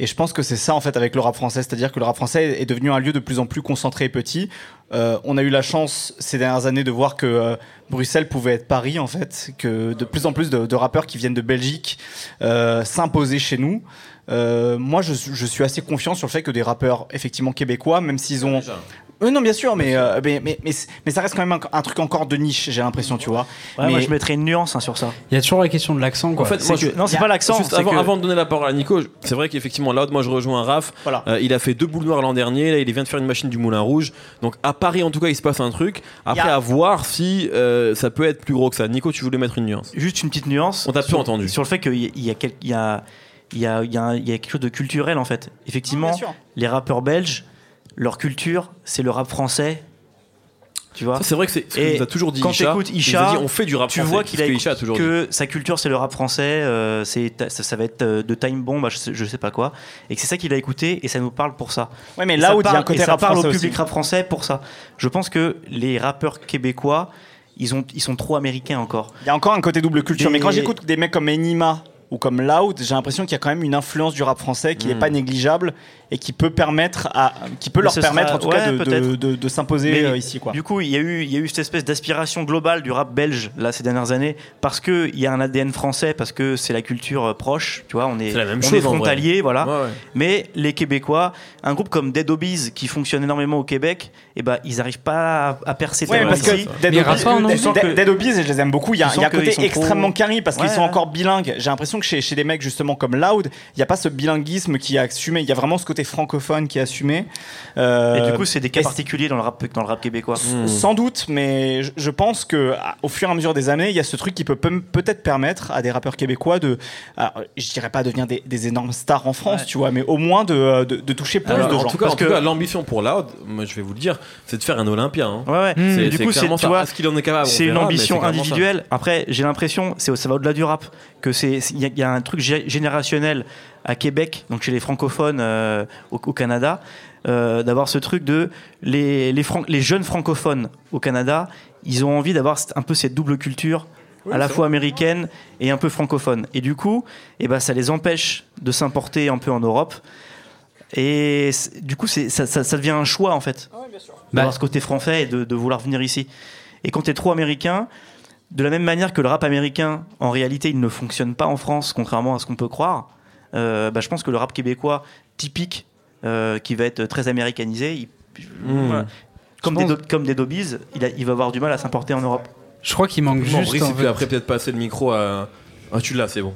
Et je pense que c'est ça en fait avec le rap français, c'est-à-dire que le rap français est devenu un lieu de plus en plus concentré et petit. Euh, on a eu la chance ces dernières années de voir que euh, Bruxelles pouvait être Paris en fait, que de plus en plus de, de rappeurs qui viennent de Belgique s'imposaient chez nous. Moi, je, je suis assez confiant sur le fait que des rappeurs effectivement québécois, même s'ils ont euh, non, bien sûr, mais, euh, mais, mais, mais, mais ça reste quand même un, un truc encore de niche, j'ai l'impression, tu vois. Ouais, mais Moi, je mettrais une nuance hein, sur ça. Il y a toujours la question de l'accent. quoi. En fait, C'est moi, que- je- non, c'est pas l'accent. Avant, que- avant de donner la parole à Nico, je- c'est vrai qu'effectivement, Loud, moi je rejoins Raph. Voilà. Euh, il a fait deux boules noires l'an dernier, là il vient de faire une machine du Moulin Rouge. Donc à Paris, en tout cas, il se passe un truc. Après, a- à voir si euh, ça peut être plus gros que ça. Nico, tu voulais mettre une nuance Juste une petite nuance. On t'a plus sur- entendu. Sur le fait qu'il y, a- il y, a y, a, il y, a, il y, a quelque chose de culturel en fait. Effectivement, Bien sûr. les rappeurs belges, leur culture, c'est le rap français. Tu vois Ça, c'est vrai que c'est ce que Et nous a toujours dit quand Isha. nous Isha, dit, on fait du rap tu français. vois qu'il a que écouté Isha a toujours que sa culture c'est le rap français, euh, c'est ça, ça va être euh, de Time Bomb, je sais, je sais pas quoi, et que c'est ça qu'il a écouté et ça nous parle pour ça. Ouais, mais Et là ça où il y a parle- un côté et ça rap parle français au aussi. public rap français pour ça. Je pense que les rappeurs québécois, ils ont ils sont trop américains encore. Il y a encore un côté double culture. Des- Mais quand j'écoute des mecs comme Enima ou comme Loud, j'ai l'impression qu'il y a quand même une influence du rap français qui n'est pas négligeable et qui peut permettre à, qui peut Mais leur permettre sera- en tout cas de, de, de- de s'imposer euh, ici quoi. Du coup, il y a eu, il y a eu cette espèce d'aspiration globale du rap belge là ces dernières années parce que il y a un ADN français, parce que c'est la culture euh, proche, tu vois, on est, la même on chose, est frontalier, voilà. Ouais, ouais. Mais les Québécois, un groupe comme Dead Obies qui fonctionne énormément au Québec, eh ben ils n'arrivent pas à, à percer Ouais, parce que ici. Dead Obies- Dead- je les aime beaucoup. Il y a, y a un côté extrêmement carré parce qu'ils sont encore bilingues. J'ai l'impression que chez, chez des mecs justement comme Loud, il n'y a pas ce bilinguisme qui est assumé. Il y a vraiment ce côté francophone qui est assumé. Euh, Et du coup, c'est des cas particuliers dans le rap, dans le rap québécois. Hmm. Sans doute, mais je- je pense que à- au fur et à mesure des années, il y a ce truc qui peut pe- peut-être permettre à des rappeurs québécois de, alors, je dirais pas devenir des, des énormes stars en France, Ouais. tu vois, mais au moins de, de, de toucher plus Alors, de en gens. tout cas, Parce en tout que- l'ambition pour Loud, moi je vais vous le dire, c'est de faire un Olympia. hein. Ouais, ouais. Hmm. C'est- du coup, c'est tu vois, Est-ce qu'il en est capable? On c'est une ambition individuelle. Après, j'ai l'impression, c'est ça va au-delà du rap, que c'est il y, a- il y a un truc gé- générationnel à Québec, donc chez les francophones euh, au, au Canada, euh, d'avoir ce truc de les les, fran- les jeunes francophones au Canada, ils ont envie d'avoir un peu cette double culture. à la fois américaine et un peu francophone. Et du coup, eh ben, ça les empêche de s'importer un peu en Europe. Et du coup, ça, ça- ça devient un choix, en fait, d'avoir Bah. ce côté français et de, de vouloir venir ici. Et quand tu es trop américain, de la même manière que le rap américain, en réalité, il ne fonctionne pas en France, contrairement à ce qu'on peut croire, euh, bah, je pense que le rap québécois typique, euh, qui va être très américanisé, il- Mmh. voilà. comme, des pense- do- comme des Dobies, il, a- il va avoir du mal à s'importer en Europe. Je crois qu'il manque Bon, juste. Brice, en fait- après peut-être passer le micro à. Ah, tu l'as, c'est bon.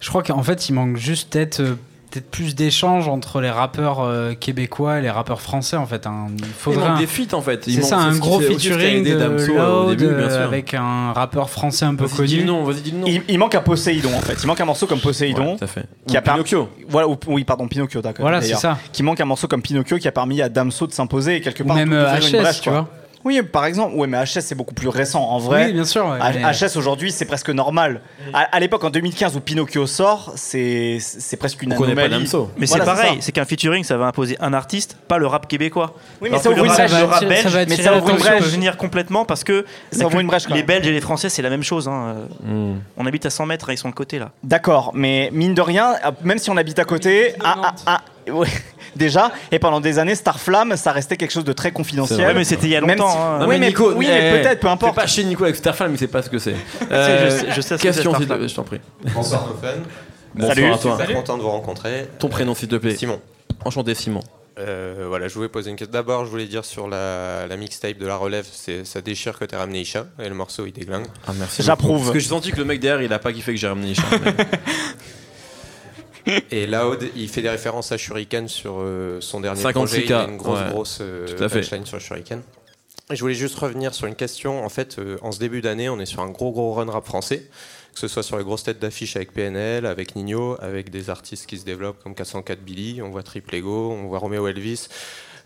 Je crois qu'en fait, il manque juste peut-être euh, peut-être plus d'échanges entre les rappeurs euh, québécois et les rappeurs français. En fait, un- il faudrait manque un- des feats en fait. Il C'est manque- ça, un gros featuring de Damso, au début, bien euh, sûr. avec un rappeur français un peu Vas-y, dis connu. le nom, vas-y, dis le nom. Il, il manque un Poséidon en fait. Il manque un morceau comme Poséidon. Ouais, tout à fait. qui a Ou par- Pinocchio. Voilà, ou- oui, pardon, Pinocchio, d'accord. Voilà, c'est ça. Qui manque un morceau comme Pinocchio qui a permis à Damso de s'imposer et quelque Ou part même d'ouvrir euh, une HS, brèche, tu quoi. vois. Oui, par exemple. Ouais, mais HS c'est beaucoup plus récent. En vrai, Oui, bien sûr. ouais, mais- HS aujourd'hui c'est presque normal. À, à l'époque en 2015 où Pinocchio sort, c'est c'est presque une On connaît pas anomalie. Damso. Mais Voilà, c'est pareil, c'est qu'un featuring, ça va imposer un artiste, pas le rap québécois. Oui, mais ça ouvre une brèche. va le rap belge, mais ça ouvre une brèche. venir complètement parce que Ça la ouvre cul- une brèche, quand les. Belges et les Français, c'est la même chose. hein. On habite à 100 mètres, ils sont à côté là. D'accord, mais mine de rien, euh, même si on habite à côté, ah, ah, ouais, déjà, et pendant des années, Starflame, ça restait quelque chose de très C'est confidentiel. vrai. Ouais, mais c'était il y a longtemps. si- hein. Non, Oui, mais mais- Nico, oui, eh, mais peut-être, peu importe. C'est pas chez Nico avec Starflame, il sait pas ce que c'est. je Euh, sais- je sais ce que question, c'est, s'il te Starflame. plaît, je t'en prie. Bonsoir. Bonsoir Salut. à toi. Super content de vous rencontrer. Ton prénom, s'il te plaît. Simon. Enchanté, Simon. Euh, voilà, je voulais poser une question. D'abord, je voulais dire sur la, la mixtape de la relève, c'est ça déchire que t'aies ramené Isha et le morceau il déglingue. Ah, merci. J'approuve. Parce que j'ai senti que le mec derrière, il a pas kiffé que j'ai ramené mais- Et Loud, il fait des références à Shuriken sur euh, son dernier 56K, projet. Il a une grosse ouais. grosse euh, punchline sur Shuriken. Et je voulais juste revenir sur une question. En fait, euh, en ce début d'année, on est sur un gros gros run rap français, que ce soit sur les grosses têtes d'affiche avec PNL, avec Nino, avec des artistes qui se développent comme 404 Billy, on voit Triple Ego, on voit Romeo Elvis,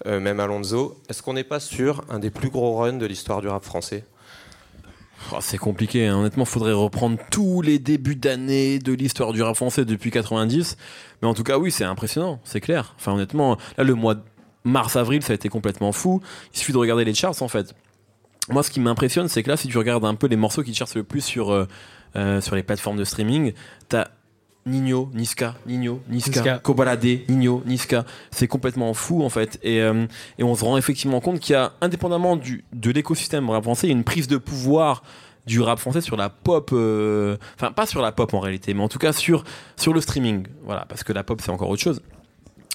euh, même Alonso. Est-ce qu'on n'est pas sur un des plus gros runs de l'histoire du rap français? Oh, c'est compliqué, hein. honnêtement, faudrait reprendre tous les débuts d'année de l'histoire du rap français depuis 90. Mais en tout cas, oui, c'est impressionnant, c'est clair. Enfin, honnêtement, là, le mois de mars-avril, ça a été complètement fou. Il suffit de regarder les charts, en fait. Moi, ce qui m'impressionne, c'est que là, si tu regardes un peu les morceaux qui chartent le plus sur, euh, euh, sur les plateformes de streaming, t'as Nino, Niska, Nino, Niska, Niska. Kobalade, Nino, Niska. C'est complètement fou en fait. Et, euh, et on se rend effectivement compte qu'il y a, indépendamment du, de l'écosystème rap français, il y a une prise de pouvoir du rap français sur la pop. euh, Enfin, pas sur la pop en réalité, mais en tout cas sur, sur le streaming. Voilà, parce que la pop c'est encore autre chose.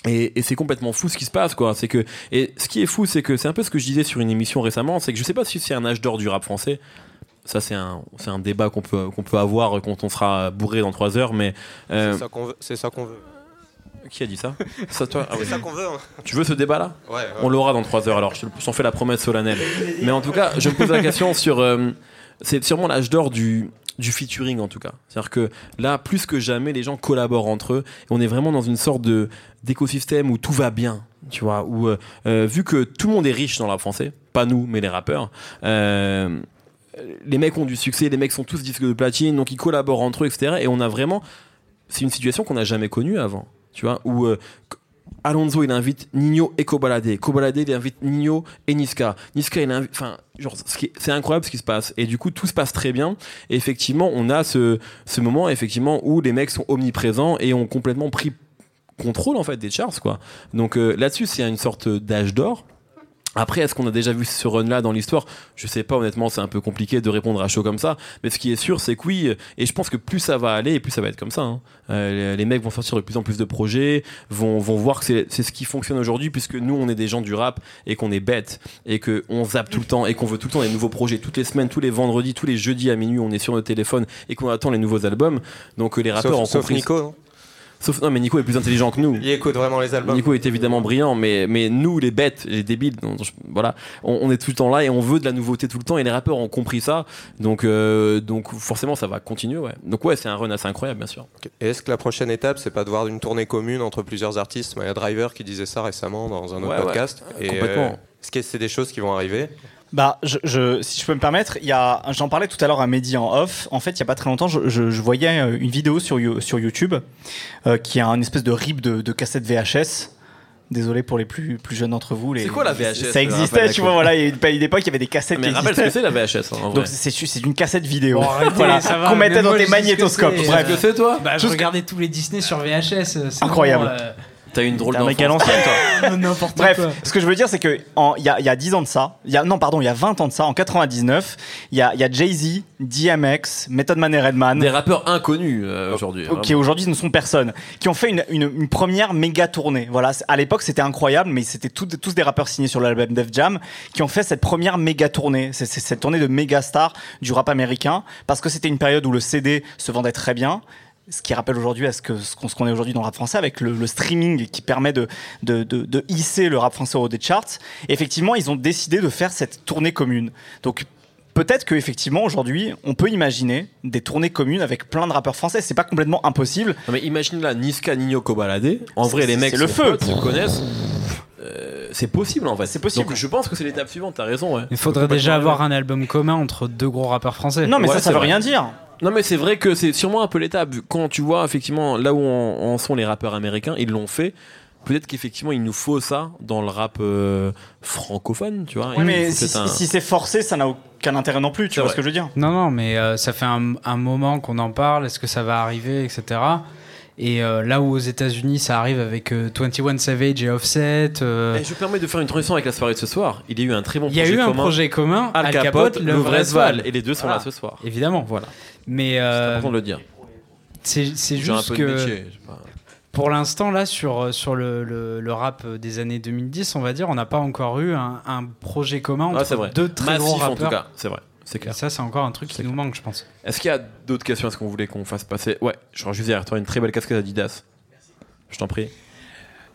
Et, et c'est complètement fou ce qui se passe, quoi. C'est que et ce qui est fou, c'est que c'est un peu ce que je disais sur une émission récemment, c'est que je sais pas si c'est un âge d'or du rap français. Ça, c'est un, c'est un débat qu'on peut, qu'on peut avoir quand on sera bourré dans 3 heures, mais. euh, C'est ça qu'on veut. Ça qui a dit ça? Ça, toi? Ah C'est ça qu'on veut. hein. Tu veux ce débat-là? Ouais. ouais. On l'aura dans 3 heures, alors je t'en fais la promesse solennelle. Mais en tout cas, je me pose la question sur. euh, c'est sûrement l'âge d'or du, du featuring, en tout cas. C'est-à-dire que là, plus que jamais, les gens collaborent entre eux. Et on est vraiment dans une sorte de d'écosystème où tout va bien. Tu vois, où euh, euh, vu que tout le monde est riche dans le rap français, pas nous, mais les rappeurs, euh, les mecs ont du succès, les mecs sont tous disques de platine, donc ils collaborent entre eux, etc. Et on a vraiment. C'est une situation qu'on n'a jamais connue avant. Tu vois, où. euh, Alonso il invite Nino et Kobalade. Kobalade il invite Nino et Niska. Niska il invite. Enfin, genre, c'est incroyable ce qui se passe. Et du coup, tout se passe très bien. Et effectivement, on a ce, ce moment effectivement où les mecs sont omniprésents et ont complètement pris contrôle en fait des charts quoi. Donc euh, là-dessus, c'est une sorte d'âge d'or. Après, est-ce qu'on a déjà vu ce run-là dans l'histoire? Je sais pas, honnêtement, c'est un peu compliqué de répondre à chaud comme ça. Mais ce qui est sûr, c'est que oui, et je pense que plus ça va aller, et plus ça va être comme ça. hein. Euh, les, mecs vont sortir de plus en plus de projets, vont, vont voir que c'est ce qui fonctionne aujourd'hui, puisque nous, on est des gens du rap, et qu'on est bêtes, et qu'on zappe tout le temps, et qu'on veut tout le temps des nouveaux projets, toutes les semaines, tous les vendredis, tous les jeudis à minuit, on est sur notre téléphone, et qu'on attend les nouveaux albums. Donc euh, les rappeurs Sauf, ont sauf compris. Nico. non? Sauf- non, mais Nico est plus intelligent que nous. Il écoute vraiment les albums. Nico est évidemment brillant, mais, mais nous, les bêtes, les débiles, je- voilà, on, on est tout le temps là et on veut de la nouveauté tout le temps et les rappeurs ont compris ça. Donc, euh, donc forcément, ça va continuer, ouais. Donc, ouais, c'est un run assez incroyable, bien sûr. Est-ce que la prochaine étape, c'est pas de voir une tournée commune entre plusieurs artistes? Il y a Driver qui disait ça récemment dans un autre Ouais, ouais. podcast. Et, Complètement. euh, est-ce que c'est des choses qui vont arriver? Bah, je, je- si je peux me permettre, il y a, j'en parlais tout à l'heure à Mehdi en off. En fait, il y a pas très longtemps, je, je- je voyais euh, une vidéo sur, sur YouTube euh, qui a un espèce de rip de, de cassette VHS. Désolé pour les plus, plus jeunes d'entre vous. C'est quoi la VHS, Ça euh, existait, tu vois. Voilà, il y a une une époque, il y avait des cassettes Mais qui rappelle ce que existaient. c'est la VHS, en vrai. Donc c'est c'est une cassette vidéo. Bon, arrêtez, voilà, ça va, qu'on mettait dans tes je sais ce que magnétoscopes. c'est. Bref. que c'est toi Bah, je regardais tous les Disney sur VHS. Incroyable. bon, euh, T'as une drôle T'es un mec à d'enfance. l'ancienne, toi. N'importe Bref, quoi. ce que je veux dire, c'est que il y, a, il y a 10 ans de ça, il y a, non, pardon, il y a 20 ans de ça, en 99, il y a, y a Jay-Z, DMX, Method Man et Redman. Des rappeurs inconnus euh, aujourd'hui. qui vraiment. aujourd'hui ne sont personne, qui ont fait une, une- une première méga tournée. Voilà, à l'époque c'était incroyable, mais c'était tout- tous des rappeurs signés sur l'album Def Jam qui ont fait cette première méga tournée, C'est- c'est cette tournée de méga stars du rap américain, parce que c'était une période où le CD se vendait très bien. Ce qui rappelle aujourd'hui à ce qu'on est aujourd'hui dans le rap français avec le, le streaming qui permet de, de, de- de hisser le rap français au haut des charts. Et effectivement, ils ont décidé de faire cette tournée commune. Donc peut-être qu'effectivement aujourd'hui, on peut imaginer des tournées communes avec plein de rappeurs français. C'est pas complètement impossible. Non, mais imagine là, Niska, Nino, Kobalade. En vrai, les mecs c'est le feu. potes, se connaissent. Euh, c'est possible en fait. C'est possible. Donc je pense que c'est l'étape suivante, t'as raison. Ouais. Il faudrait déjà avoir un album commun entre deux gros rappeurs français. Non, mais Ouais, ça, ça veut vrai. rien dire. Non mais c'est vrai que c'est sûrement un peu l'étape. Quand tu vois effectivement là où en, en sont les rappeurs américains, ils l'ont fait. Peut-être qu'effectivement il nous faut ça dans le rap euh, francophone, tu vois. Oui, Il mais faut si, peut-être un- si c'est forcé, ça n'a aucun intérêt non plus. Tu C'est vois vrai. ce que je veux dire Non, non, mais euh, ça fait un, un moment qu'on en parle. Est-ce que ça va arriver, etc. Et euh, là où aux États-Unis ça arrive avec euh, 21 Savage et Offset. euh, Et je me permets de faire une transition avec la soirée de ce soir. Il y a eu un très bon il y a projet eu un commun. projet commun. Al Capote, le vrai Sval. Et les deux sont là ce soir. Évidemment. Voilà. Mais C'est euh, important de le dire. c'est un juste de que métier. pas. pour l'instant là sur sur le, le, le rap des années 2010, on va dire, on n'a pas encore eu un, un projet commun Ah, entre vrai. deux très gros Massif en rappeurs. tout cas, c'est vrai. C'est Et clair. ça, c'est encore un truc qui C'est nous manque, je pense. Est-ce qu'il y a d'autres questions? Est-ce qu'on voulait qu'on fasse passer? Ouais, je crois juste derrière toi une très belle casquette Adidas. Je t'en prie.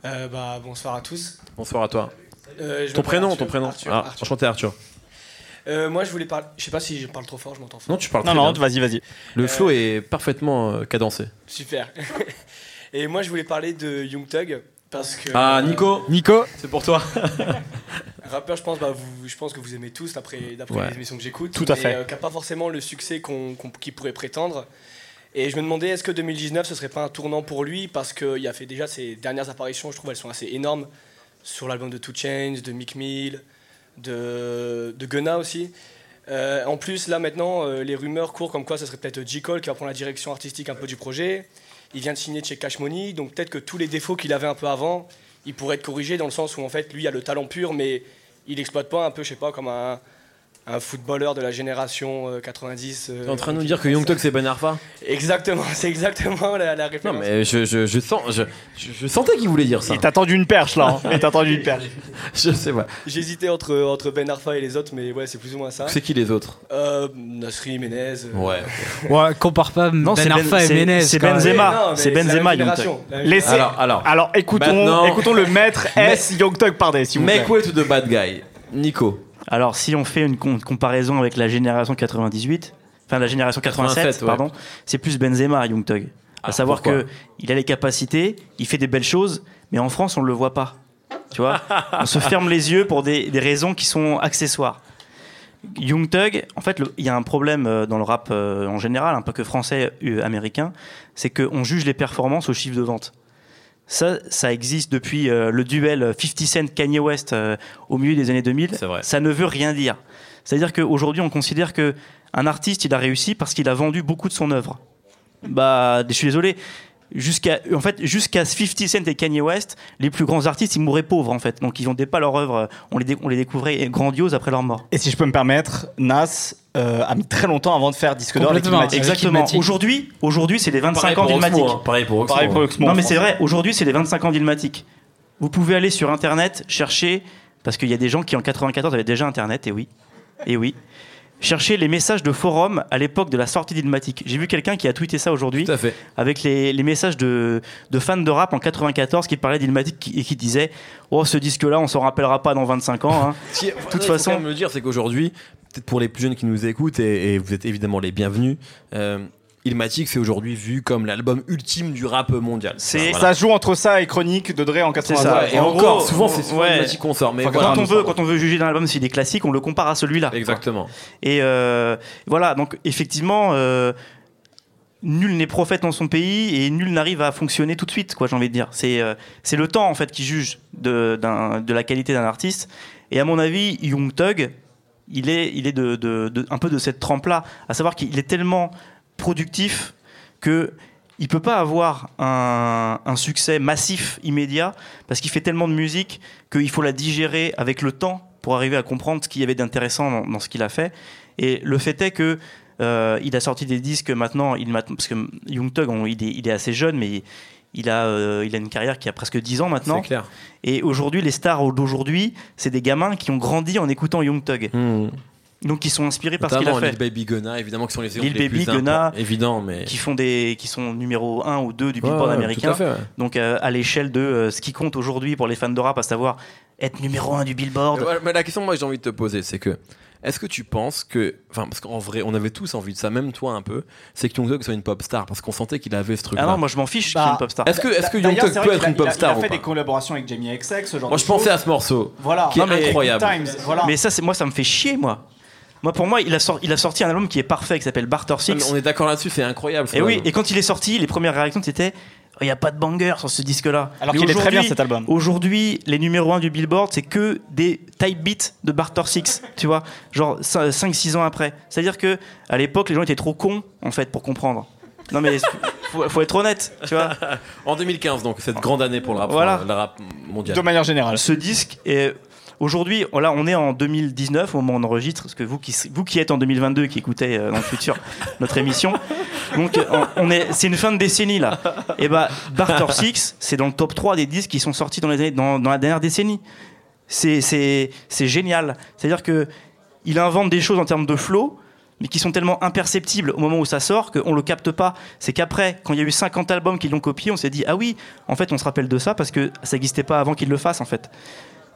Euh, bah, bonsoir à tous. Bonsoir à toi. Euh, Ton prénom, Arthur. ton prénom. Arthur, ah, Arthur. enchanté Arthur. Euh, moi, je voulais parler. Je sais pas si je parle trop fort, je m'entends fort. Non, tu parles Non, très non, bien. vas-y, vas-y. Le Euh, flow est parfaitement euh, cadencé. Super. Et moi, je voulais parler de Young Thug parce que. Ah, euh, Nico Nico C'est pour toi. Rappeur, je pense, bah, vous, je pense que vous aimez tous d'après Ouais. les émissions que j'écoute. Tout à fait. euh, qui n'a pas forcément le succès qu'on qu'on- qu'il pourrait prétendre. Et je me demandais, est-ce que 2019, ce serait pas un tournant pour lui? Parce qu'il a fait déjà ses dernières apparitions, je trouve, elles sont assez énormes. Sur l'album de Two Chainz, de Mick Mill, de, de Gunna aussi. Euh, en plus, là maintenant, euh, les rumeurs courent comme quoi ce serait peut-être J. Cole qui va prendre la direction artistique un peu du projet. Il vient de signer chez Cash Money, donc peut-être que tous les défauts qu'il avait un peu avant, ils pourraient être corrigés dans le sens où en fait lui a le talent pur, mais il exploite pas un peu, je sais pas, comme un, un footballeur de la génération euh, 90. euh, T'es en train de nous dire que Young Thug c'est Ben Arfa Exactement, c'est exactement la, la Non mais je, je, je sens, je, je, sentais qu'il voulait dire ça. Il t'a tendu une perche là. hein. Il t'a tendu une perche. Je sais pas. J'hésitais entre, entre Ben Arfa et les autres, mais ouais, c'est plus ou moins ça. C'est qui les autres? Euh, Nasri, Menez. euh, Ouais. Ouais, compare pas Non, c'est Ben Ben- Arfa et c'est- Menez. c'est. Benzema. c'est Benzema, Young Laissez- Alors, alors. Alors écoutons, écoutons le maître S Young Thug Pardé, s'il vous plaît. Make way to the bad guy. Nico. Alors, si on fait une comparaison avec la génération 98, enfin la génération 87, 87, ouais. pardon, c'est plus Benzema, Young Thug. À Ah, savoir pourquoi que il a les capacités, il fait des belles choses, mais en France, on ne le voit pas. Tu vois On se ferme les yeux pour des, des raisons qui sont accessoires. Young Thug, en fait, il y a un problème euh, dans le rap euh, en général, un peu que français, euh, américain, c'est qu'on juge les performances au chiffre de vente. Ça, ça existe depuis euh, le duel 50 Cent Kanye West euh, au milieu des années 2000. C'est vrai. Ça ne veut rien dire. C'est-à-dire qu'aujourd'hui, on considère que un artiste, il a réussi parce qu'il a vendu beaucoup de son œuvre. Bah, je suis désolé. Jusqu'à, en fait, jusqu'à 50 Cent et Kanye West, les plus grands artistes, ils mouraient pauvres en fait. Donc, ils vendaient pas leur œuvre. On les, dé- on les découvrait grandioses après leur mort. Et si je peux me permettre, Nas euh, a mis très longtemps avant de faire disque d'or Exactement. Aujourd'hui, aujourd'hui, c'est les 25 ans d'Ilmatic. Hein. Pareil pour Oxmo. Pareil pour hein. Oxmo Non, mais c'est vrai, aujourd'hui, c'est les 25 ans d'Ilmatic. Vous pouvez aller sur Internet, chercher, parce qu'il y a des gens qui en 94 avaient déjà Internet, et oui, et oui. Chercher les messages de forum à l'époque de la sortie d'Ilmatic. J'ai vu quelqu'un qui a tweeté ça aujourd'hui Tout à fait. avec les, les messages de, de fans de rap en 94 qui parlaient d'Ilmatic et qui disaient Oh, ce disque-là, on s'en rappellera pas dans 25 ans. hein. Si, toute façon- me dire, c'est qu'aujourd'hui, peut-être pour les plus jeunes qui nous écoutent, et, et vous êtes évidemment les bienvenus, euh, Illmatic, c'est aujourd'hui vu comme l'album ultime du rap mondial. C'est- Voilà. Ça joue entre ça et Chronique de Dre en C'est 92. ça. Et En encore, gros, souvent, c'est ouais. Illmatic qu'on sort, mais Enfin, voilà. Quand, on veut, quand on veut juger d'un album s'il est classique, on le compare à celui-là. Exactement. Et euh, voilà, donc effectivement, euh, nul n'est prophète dans son pays et nul n'arrive à fonctionner tout de suite, quoi, j'ai envie de dire. C'est euh, c'est le temps, en fait, qui juge de, de la qualité d'un artiste. Et à mon avis, Young Thug, il est, il est de, un peu de cette trempe-là, à savoir qu'il est tellement productif que il peut pas avoir un, succès massif immédiat parce qu'il fait tellement de musique qu'il faut la digérer avec le temps pour arriver à comprendre ce qu'il y avait d'intéressant dans, ce qu'il a fait. Et le fait est que euh, il a sorti des disques maintenant, il, parce que Young Thug, il, est, assez jeune, mais a, euh, il a une carrière qui a presque 10 ans maintenant. C'est clair. Et aujourd'hui, les stars d'aujourd'hui, c'est des gamins qui ont grandi en écoutant Young Thug. Hmm. Donc qui sont inspirés par ce qu'il a fait. Lil Baby Gunna, évidemment, qui sont les Lil les Baby, plus Gunna. Évident, mais. Qui font des, qui sont numéro 1 ou 2 du Ouais, Billboard ouais, américain. Tout à fait, ouais. Donc euh, à l'échelle de euh, ce qui compte aujourd'hui pour les fans de rap, à savoir être numéro 1 du Billboard. Mais la question, moi, j'ai envie de te poser, c'est que. Est-ce que tu penses que. Enfin, parce qu'en vrai, on avait tous envie de ça, même toi un peu, c'est que Young Thug soit une pop star, parce qu'on sentait qu'il avait ce truc-là. Ah non, moi je m'en fiche qu'il Bah, ait une pop star. Est-ce que, que Young Thug peut être a- une pop star Il a fait ou pas des collaborations avec Jamie XX, ce genre Moi, de je pensais à ce morceau. Voilà. qui est Non, incroyable. Good Times, voilà. Mais ça, moi, ça me fait chier, moi. Moi, pour moi, il a, sor- il a sorti un album qui est parfait, qui s'appelle Barter Six. On est d'accord là-dessus, c'est incroyable. Et oui, et quand il est sorti, les premières réactions c'était il n'y a pas de banger sur ce disque-là. Alors qu'il est très bien cet album. Aujourd'hui, les numéros 1 du Billboard, c'est que des type beats de Barter Six, tu vois, genre 5-6 ans après. C'est-à-dire que à l'époque, les gens étaient trop cons, en fait, pour comprendre. Non mais faut, faut être honnête, tu vois. En 2015, donc, cette grande année pour le rap, Voilà. le rap mondial. De manière générale. Ce disque est aujourd'hui, là, on est en 2019 au moment où on enregistre, parce que vous qui vous qui êtes en 2022, qui écoutez euh, dans le futur notre émission, donc on, on est, c'est une fin de décennie là. Et bah, Barter Six, c'est dans le top 3 des disques qui sont sortis dans les dans, dans la dernière décennie. C'est c'est c'est génial. C'est-à-dire que il invente des choses en termes de flow. Mais qui sont tellement imperceptibles au moment où ça sort qu'on le capte pas. C'est qu'après, quand il y a eu 50 albums qui l'ont copié, on s'est dit ah oui, en fait, on se rappelle de ça parce que ça n'existait pas avant qu'il le fasse en fait.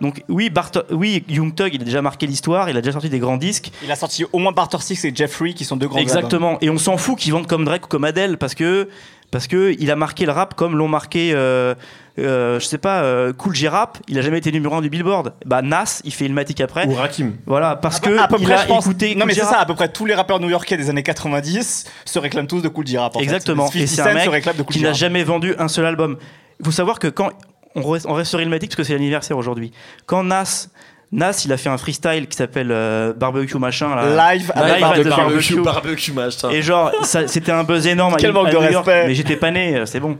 Donc oui, Bart oui, Young Thug, il a déjà marqué l'histoire, il a déjà sorti des grands disques. Il a sorti au moins Barter Six et Jeffrey qui sont deux grands albums. Exactement. Et on s'en fout qu'ils vendent comme Drake ou comme Adele parce que parce que il a marqué le rap comme l'ont marqué, euh, euh, je sais pas, euh, Cool J Rap. Il a jamais été numéro 1 du Billboard. Bah Nas, il fait Ilmatic après. Ou Rakim. Voilà, parce peu- que à peu il près, a écouté. Non, mais c'est ça, à peu près tous les rappeurs new-yorkais des années 90 se réclament tous de Cool J Rap. en fait. Exactement. 50 Et c'est un mec se réclame de Cool qui n'a jamais vendu un seul album. Il faut savoir que quand on reste, on reste sur Illmatic parce que c'est l'anniversaire aujourd'hui. Quand Nas Nas, il a fait un freestyle qui s'appelle euh, Barbecue machin. Là. Live Live avec at the barbecue, barbecue. barbecue machin. Et genre, c'était un buzz énorme à, Quel à manque de New York. respect. Mais j'étais pas né, euh, c'est bon.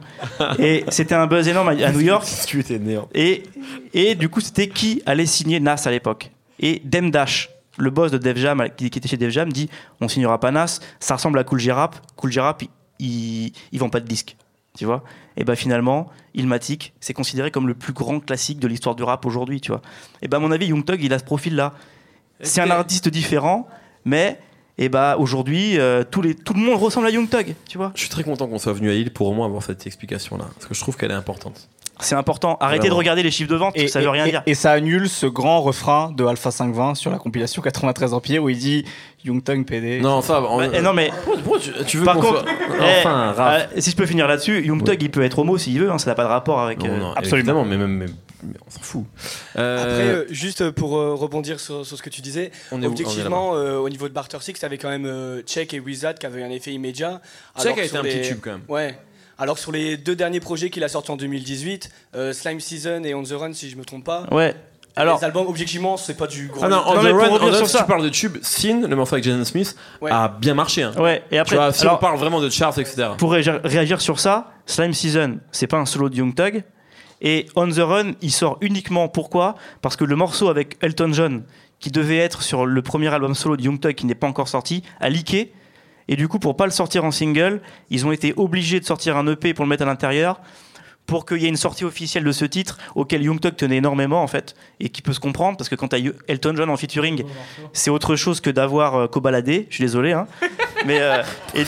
Et c'était un buzz énorme à, à New York. tu étais néant. Et, et du coup, c'était qui allait signer Nas à l'époque Et Dem Dash, le boss de Def Jam, qui, qui était chez Def Jam, dit on signera pas Nas, ça ressemble à Cool J Rap. Cool J Rap, ils ils vendent pas de disques. Tu vois Et ben finalement, Illmatic, c'est considéré comme le plus grand classique de l'histoire du rap aujourd'hui, tu vois. Et ben à mon avis, Young Thug, il a ce profil-là. C'est un artiste différent, mais et bah aujourd'hui, euh, tous les, tout le monde ressemble à Young Thug, tu vois. Je suis très content qu'on soit venu à Lille pour au moins avoir cette explication-là. Parce que je trouve qu'elle est importante. C'est important. Arrêtez Vraiment. de regarder les chiffres de vente, ça veut rien et- dire. et ça annule ce grand refrain de Alpha 520 sur la compilation 93 Empire où il dit Young Thug PD. Non, ça va. Ouais, eh non mais Pourquoi tu, tu veux Par contre, soit- eh, Enfin, Raph. euh, si je peux finir là-dessus, Young Thug il peut être homo s'il veut, hein, ça n'a pas de rapport avec. Non, euh, non, absolument. mais même, mais- mais on s'en fout. Euh, Après, juste pour euh, rebondir sur, sur ce que tu disais, on On objectivement, euh, au niveau de Barter Six, t'avais quand même euh, Check et Wizard qui avaient un effet immédiat. Check a été un petit tube quand même. Ouais. Alors que sur les deux derniers projets qu'il a sortis en 2018, euh, Slime Season et On the Run, si je me trompe pas, Ouais. Alors, les albums, objectivement, c'est pas du gros. Ah non, Non, On the Run, On sur si ça. tu parles de tube, Sin, le morceau avec Jaden Smith, Ouais. a bien marché. Hein. ouais. Et Tu après, vois, si alors, on parle vraiment de charts, etc. pour réagir, réagir sur ça, Slime Season, c'est pas un solo de Young Thug. Et On the Run, il sort uniquement pourquoi? Parce que le morceau avec Elton John, qui devait être sur le premier album solo de Young Thug, qui n'est pas encore sorti, a leaké. Et du coup, pour pas le sortir en single, ils ont été obligés de sortir un EP pour le mettre à l'intérieur, pour qu'il y ait une sortie officielle de ce titre, auquel Young Thug tenait énormément en fait, et qui peut se comprendre, parce que quand t'as Elton John en featuring, c'est autre chose que d'avoir euh, cobaladé. Je suis désolé, hein. Mais euh, et-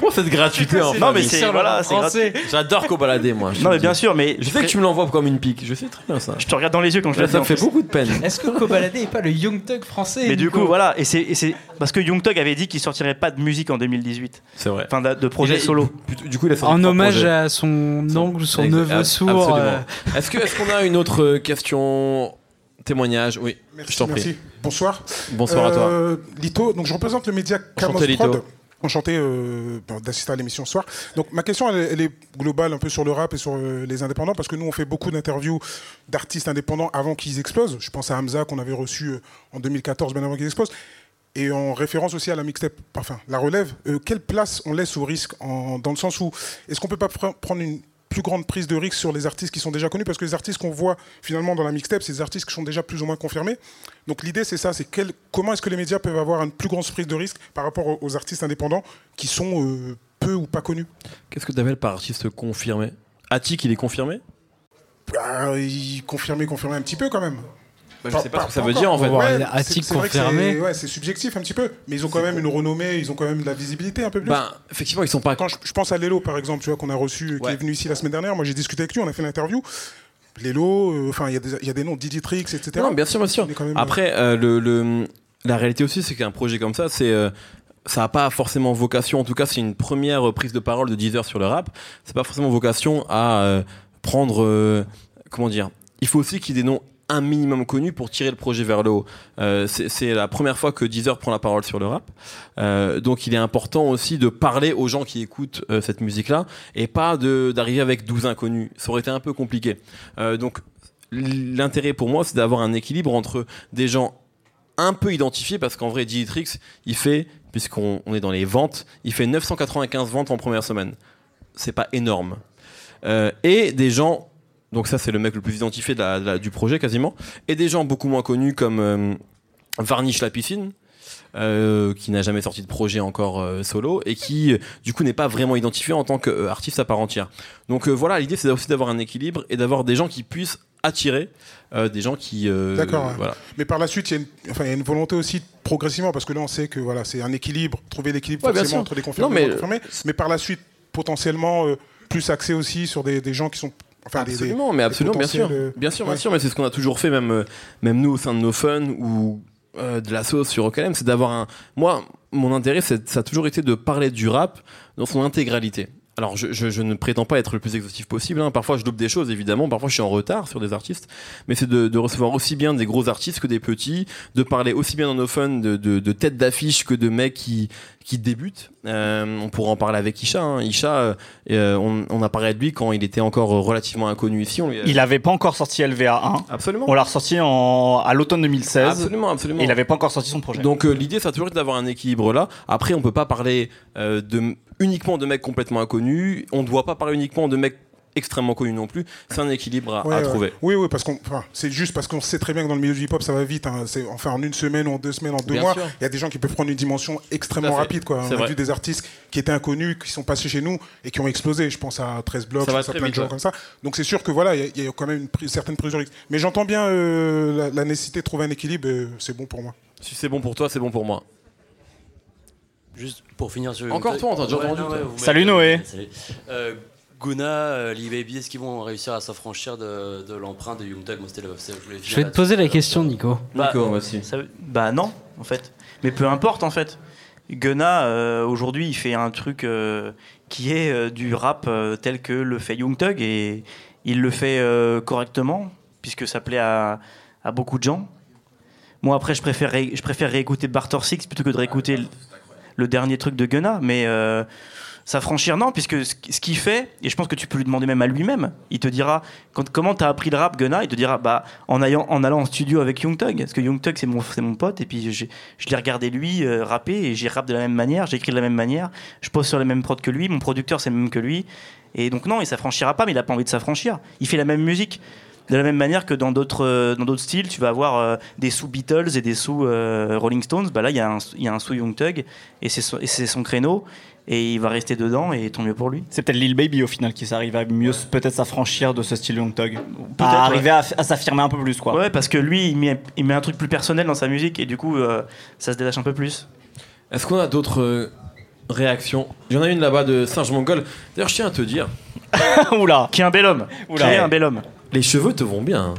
Pour cette gratuité, en non, mais c'est voilà, c'est gratuit. J'adore balader moi. Non, mais bien sûr, mais Je sais que tu me l'envoies comme une pique. Je sais très bien ça. Je te regarde dans les yeux quand je le ça dis. me fait beaucoup de peine. Est-ce que Kobalade est pas le Young Thug français Mais du coup, voilà, et c'est et c'est- parce que Young Thug avait dit qu'il sortirait pas de musique en 2018, C'est vrai. enfin de, projet solo. Du coup, il a En hommage à son oncle son Exact- neveu sourd. absolument. euh, Est-ce qu'on a une autre euh, question témoignage? Oui. Merci, je t'en prie. merci. Bonsoir. Bonsoir à toi. Euh, Lito, donc je représente le média Camos. Prod. Enchanté euh, d'assister à l'émission ce soir. Donc ma question, elle, est- elle est globale un peu sur le rap et sur euh, les indépendants, parce que nous, on fait beaucoup d'interviews d'artistes indépendants avant qu'ils explosent. Je pense à Hamza qu'on avait reçu euh, en 2014, bien avant qu'ils explosent. Et en référence aussi à la mixtape, enfin la relève, euh, quelle place on laisse au risque en- Dans le sens où, est-ce qu'on peut pas pr- prendre une plus grande prise de risque sur les artistes qui sont déjà connus Parce que les artistes qu'on voit finalement dans la mixtape, c'est des artistes qui sont déjà plus ou moins confirmés. Donc l'idée c'est ça, c'est quel- comment est-ce que les médias peuvent avoir une plus grande prise de risque par rapport aux, aux artistes indépendants qui sont euh, peu ou pas connus? Qu'est-ce que tu appelles par artiste confirmé? Attic, il est confirmé? Bah, ils confirmer, confirmer un petit peu quand même. Bah, Je sais pas pas- ce que ça veut encore. dire en fait. On va voir. Ouais, Attic confirmé. c'est- Ouais, c'est subjectif un petit peu, mais ils ont quand même une renommée, ils ont quand même de la visibilité un peu plus. Ben, effectivement, ils sont pas. Quand je, je pense à Lelo, par exemple, tu vois, qu'on a reçu, qui est venu ici la semaine dernière, moi j'ai discuté avec lui, on a fait l'interview. Lelo, euh, enfin, il y, a des- il y a des noms, Diditrix, etc. Non, bien sûr, bien sûr. Même- Après, euh, le, le- la réalité aussi, c'est qu'un projet comme ça, c'est. euh, ça n'a pas forcément vocation, en tout cas c'est une première prise de parole de Deezer sur le rap, c'est pas forcément vocation à euh, prendre, euh, comment dire, il faut aussi qu'il y ait des noms un minimum connus pour tirer le projet vers le haut. Euh, c'est la première fois que Deezer prend la parole sur le rap, Euh, donc il est important aussi de parler aux gens qui écoutent euh, cette musique-là et pas d'arriver avec 12 inconnus. Ça aurait été un peu compliqué. Donc l'intérêt pour moi, c'est d'avoir un équilibre entre des gens un peu identifiés, parce qu'en vrai, Digitrix, il fait, puisqu'on on est dans les ventes, il fait 995 ventes en première semaine. C'est pas énorme. Et des gens, donc ça c'est le mec le plus identifié de la- de la- du projet quasiment, et des gens beaucoup moins connus comme euh, Varnish la piscine, euh, qui n'a jamais sorti de projet encore euh, solo et qui du coup n'est pas vraiment identifié en tant qu'artiste à part entière. Donc voilà, l'idée c'est aussi d'avoir un équilibre et d'avoir des gens qui puissent attirer euh, des gens qui euh, D'accord, voilà. Mais par la suite, il y, a une- enfin, il y a une volonté aussi progressivement, parce que là, on sait que voilà, c'est un équilibre, trouver l'équilibre Ouais, forcément entre les confirmés Non, mais- et les non confirmés. Mais par la suite, potentiellement, plus axé aussi sur des, des gens qui sont. Enfin, des- Absolument, mais absolument, bien sûr. euh, Bien sûr, bien ouais. sûr, mais c'est ce qu'on a toujours fait, même, euh, même nous au sein de nos fun ou euh, de la sauce sur OKLM, c'est d'avoir un. Moi, mon intérêt, ça a toujours été de parler du rap dans son intégralité. alors, je, je- je ne prétends pas être le plus exhaustif possible. hein. Parfois, je loupe des choses, évidemment. Parfois, je suis en retard sur des artistes. Mais c'est de, de recevoir aussi bien des gros artistes que des petits, de parler aussi bien dans nos fun de, de, de têtes d'affiche que de mecs qui, qui débutent. Euh, on pourra en parler avec Isha. hein. Isha, euh, euh, on, on a parlé de lui quand il était encore relativement inconnu ici. On lui a- Il avait pas encore sorti LVA 1. Absolument. On l'a ressorti en, à l'automne 2016. Absolument, absolument. Et il avait pas encore sorti son projet. Donc euh, l'idée, ça a toujours été d'avoir un équilibre là. Après, on peut pas parler de, uniquement de mecs complètement inconnus. On ne doit pas parler uniquement de mecs extrêmement connus non plus. C'est un équilibre à, Ouais, à ouais. trouver. Oui, oui, parce qu'on, enfin, c'est juste parce qu'on sait très bien que dans le milieu du hip-hop, ça va vite. hein. C'est, enfin, en une semaine, en deux semaines, en deux Bien mois, il y a des gens qui peuvent prendre une dimension extrêmement rapide. Quoi. On a vrai. vu des artistes qui étaient inconnus, qui sont passés chez nous et qui ont explosé. Je pense à 13 blocs, Ça je va pense à très plein vite, de gens ouais. comme ça. Donc c'est sûr que voilà, il y a- il y, a quand même une certaine prise Mais j'entends bien euh, la, la nécessité de trouver un équilibre. et c'est bon pour moi. Si c'est bon pour toi, c'est bon pour moi. Juste pour finir sur. Encore toi, on t'a déjà entendu, Salut, Noé. Salut. Euh, Guna, euh, Lee Baby, est-ce qu'ils vont réussir à s'affranchir de, de l'empreinte de Young Thug Moi, je vais te poser la question, Nico. Bah, Nico, voici. ça- bah non, en fait. Mais peu importe, en fait. Gunna, euh, aujourd'hui, il fait un truc euh, qui est euh, du rap euh, tel que le fait Young Thug et il le fait euh, correctement, puisque ça plaît à, à beaucoup de gens. Moi, après, je préfère, ré- je préfère réécouter Barter Six plutôt que de réécouter le, le dernier truc de Gunna, mais euh, s'affranchir, non, puisque ce, qu'il fait, et je pense que tu peux lui demander même à lui-même, il te dira quand, comment t'as appris le rap, Gunna, il te dira bah, en, allant, en studio avec Young Thug, parce que Young Thug, c'est mon, pote, et puis je l'ai regardé lui euh, rapper, et j'ai rap de la même manière, j'écris de la même manière, je pose sur les mêmes prods que lui, mon producteur, c'est le même que lui, et donc non, il s'affranchira pas, mais il a pas envie de s'affranchir. Il fait la même musique. De la même manière que dans d'autres euh, styles, tu vas avoir euh, des sous Beatles et des sous Rolling Stones. Bah là, il y a un sous Young Thug et c'est son créneau et il va rester dedans et tant mieux pour lui. C'est peut-être Lil Baby au final qui arrive à mieux peut-être s'affranchir de ce style Young Thug. À ouais. arriver à, à s'affirmer un peu plus quoi. Ouais, parce que lui, il met, il met un truc plus personnel dans sa musique et du coup, euh, ça se détache un peu plus. Est-ce qu'on a d'autres euh, réactions? Il y en a une là-bas de Singe Mongol. D'ailleurs, je tiens à te dire, Oula. Qui est un bel homme. Oula. Qui est un bel homme. les cheveux te vont bien.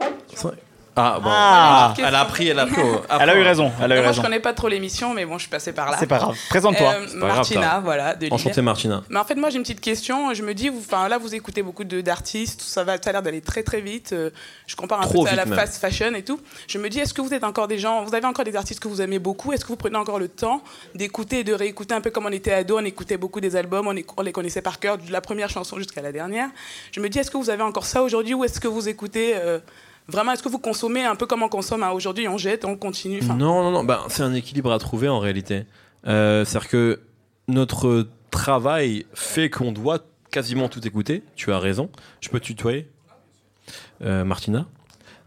hein. C'est vrai. Ah bon. Ah. Elle a appris, elle a appris. Elle a eu raison. Elle a eu Moi, je raison. connais pas trop l'émission, mais bon, je suis passée par là. C'est pas grave. Présente-toi. Euh, pas grave, Martina, ça. voilà, de Lille. Enchanté Martina. Mais en fait, moi, j'ai une petite question. Je me dis, vous, enfin, là, vous écoutez beaucoup de- d'artistes, ça, va, ça a l'air d'aller très très vite. Euh, Je compare un Trop peu ça à la vite, même. fast fashion et tout. Je me dis, est-ce que vous êtes encore des gens, vous avez encore des artistes que vous aimez beaucoup? Est-ce que vous prenez encore le temps d'écouter et de réécouter un peu comme on était ado On écoutait beaucoup des albums, on, éc- on les connaissait par cœur, de la première chanson jusqu'à la dernière? Je me dis, est-ce que vous avez encore ça aujourd'hui ou est-ce que vous écoutez euh, vraiment Est-ce que vous consommez un peu comme on consomme hein, aujourd'hui On jette, on continue. Non, non, non. Bah, c'est un équilibre à trouver en réalité. Euh, C'est-à-dire que notre travail fait qu'on doit quasiment tout écouter. Tu as raison. Je peux tutoyer, Euh, Martina?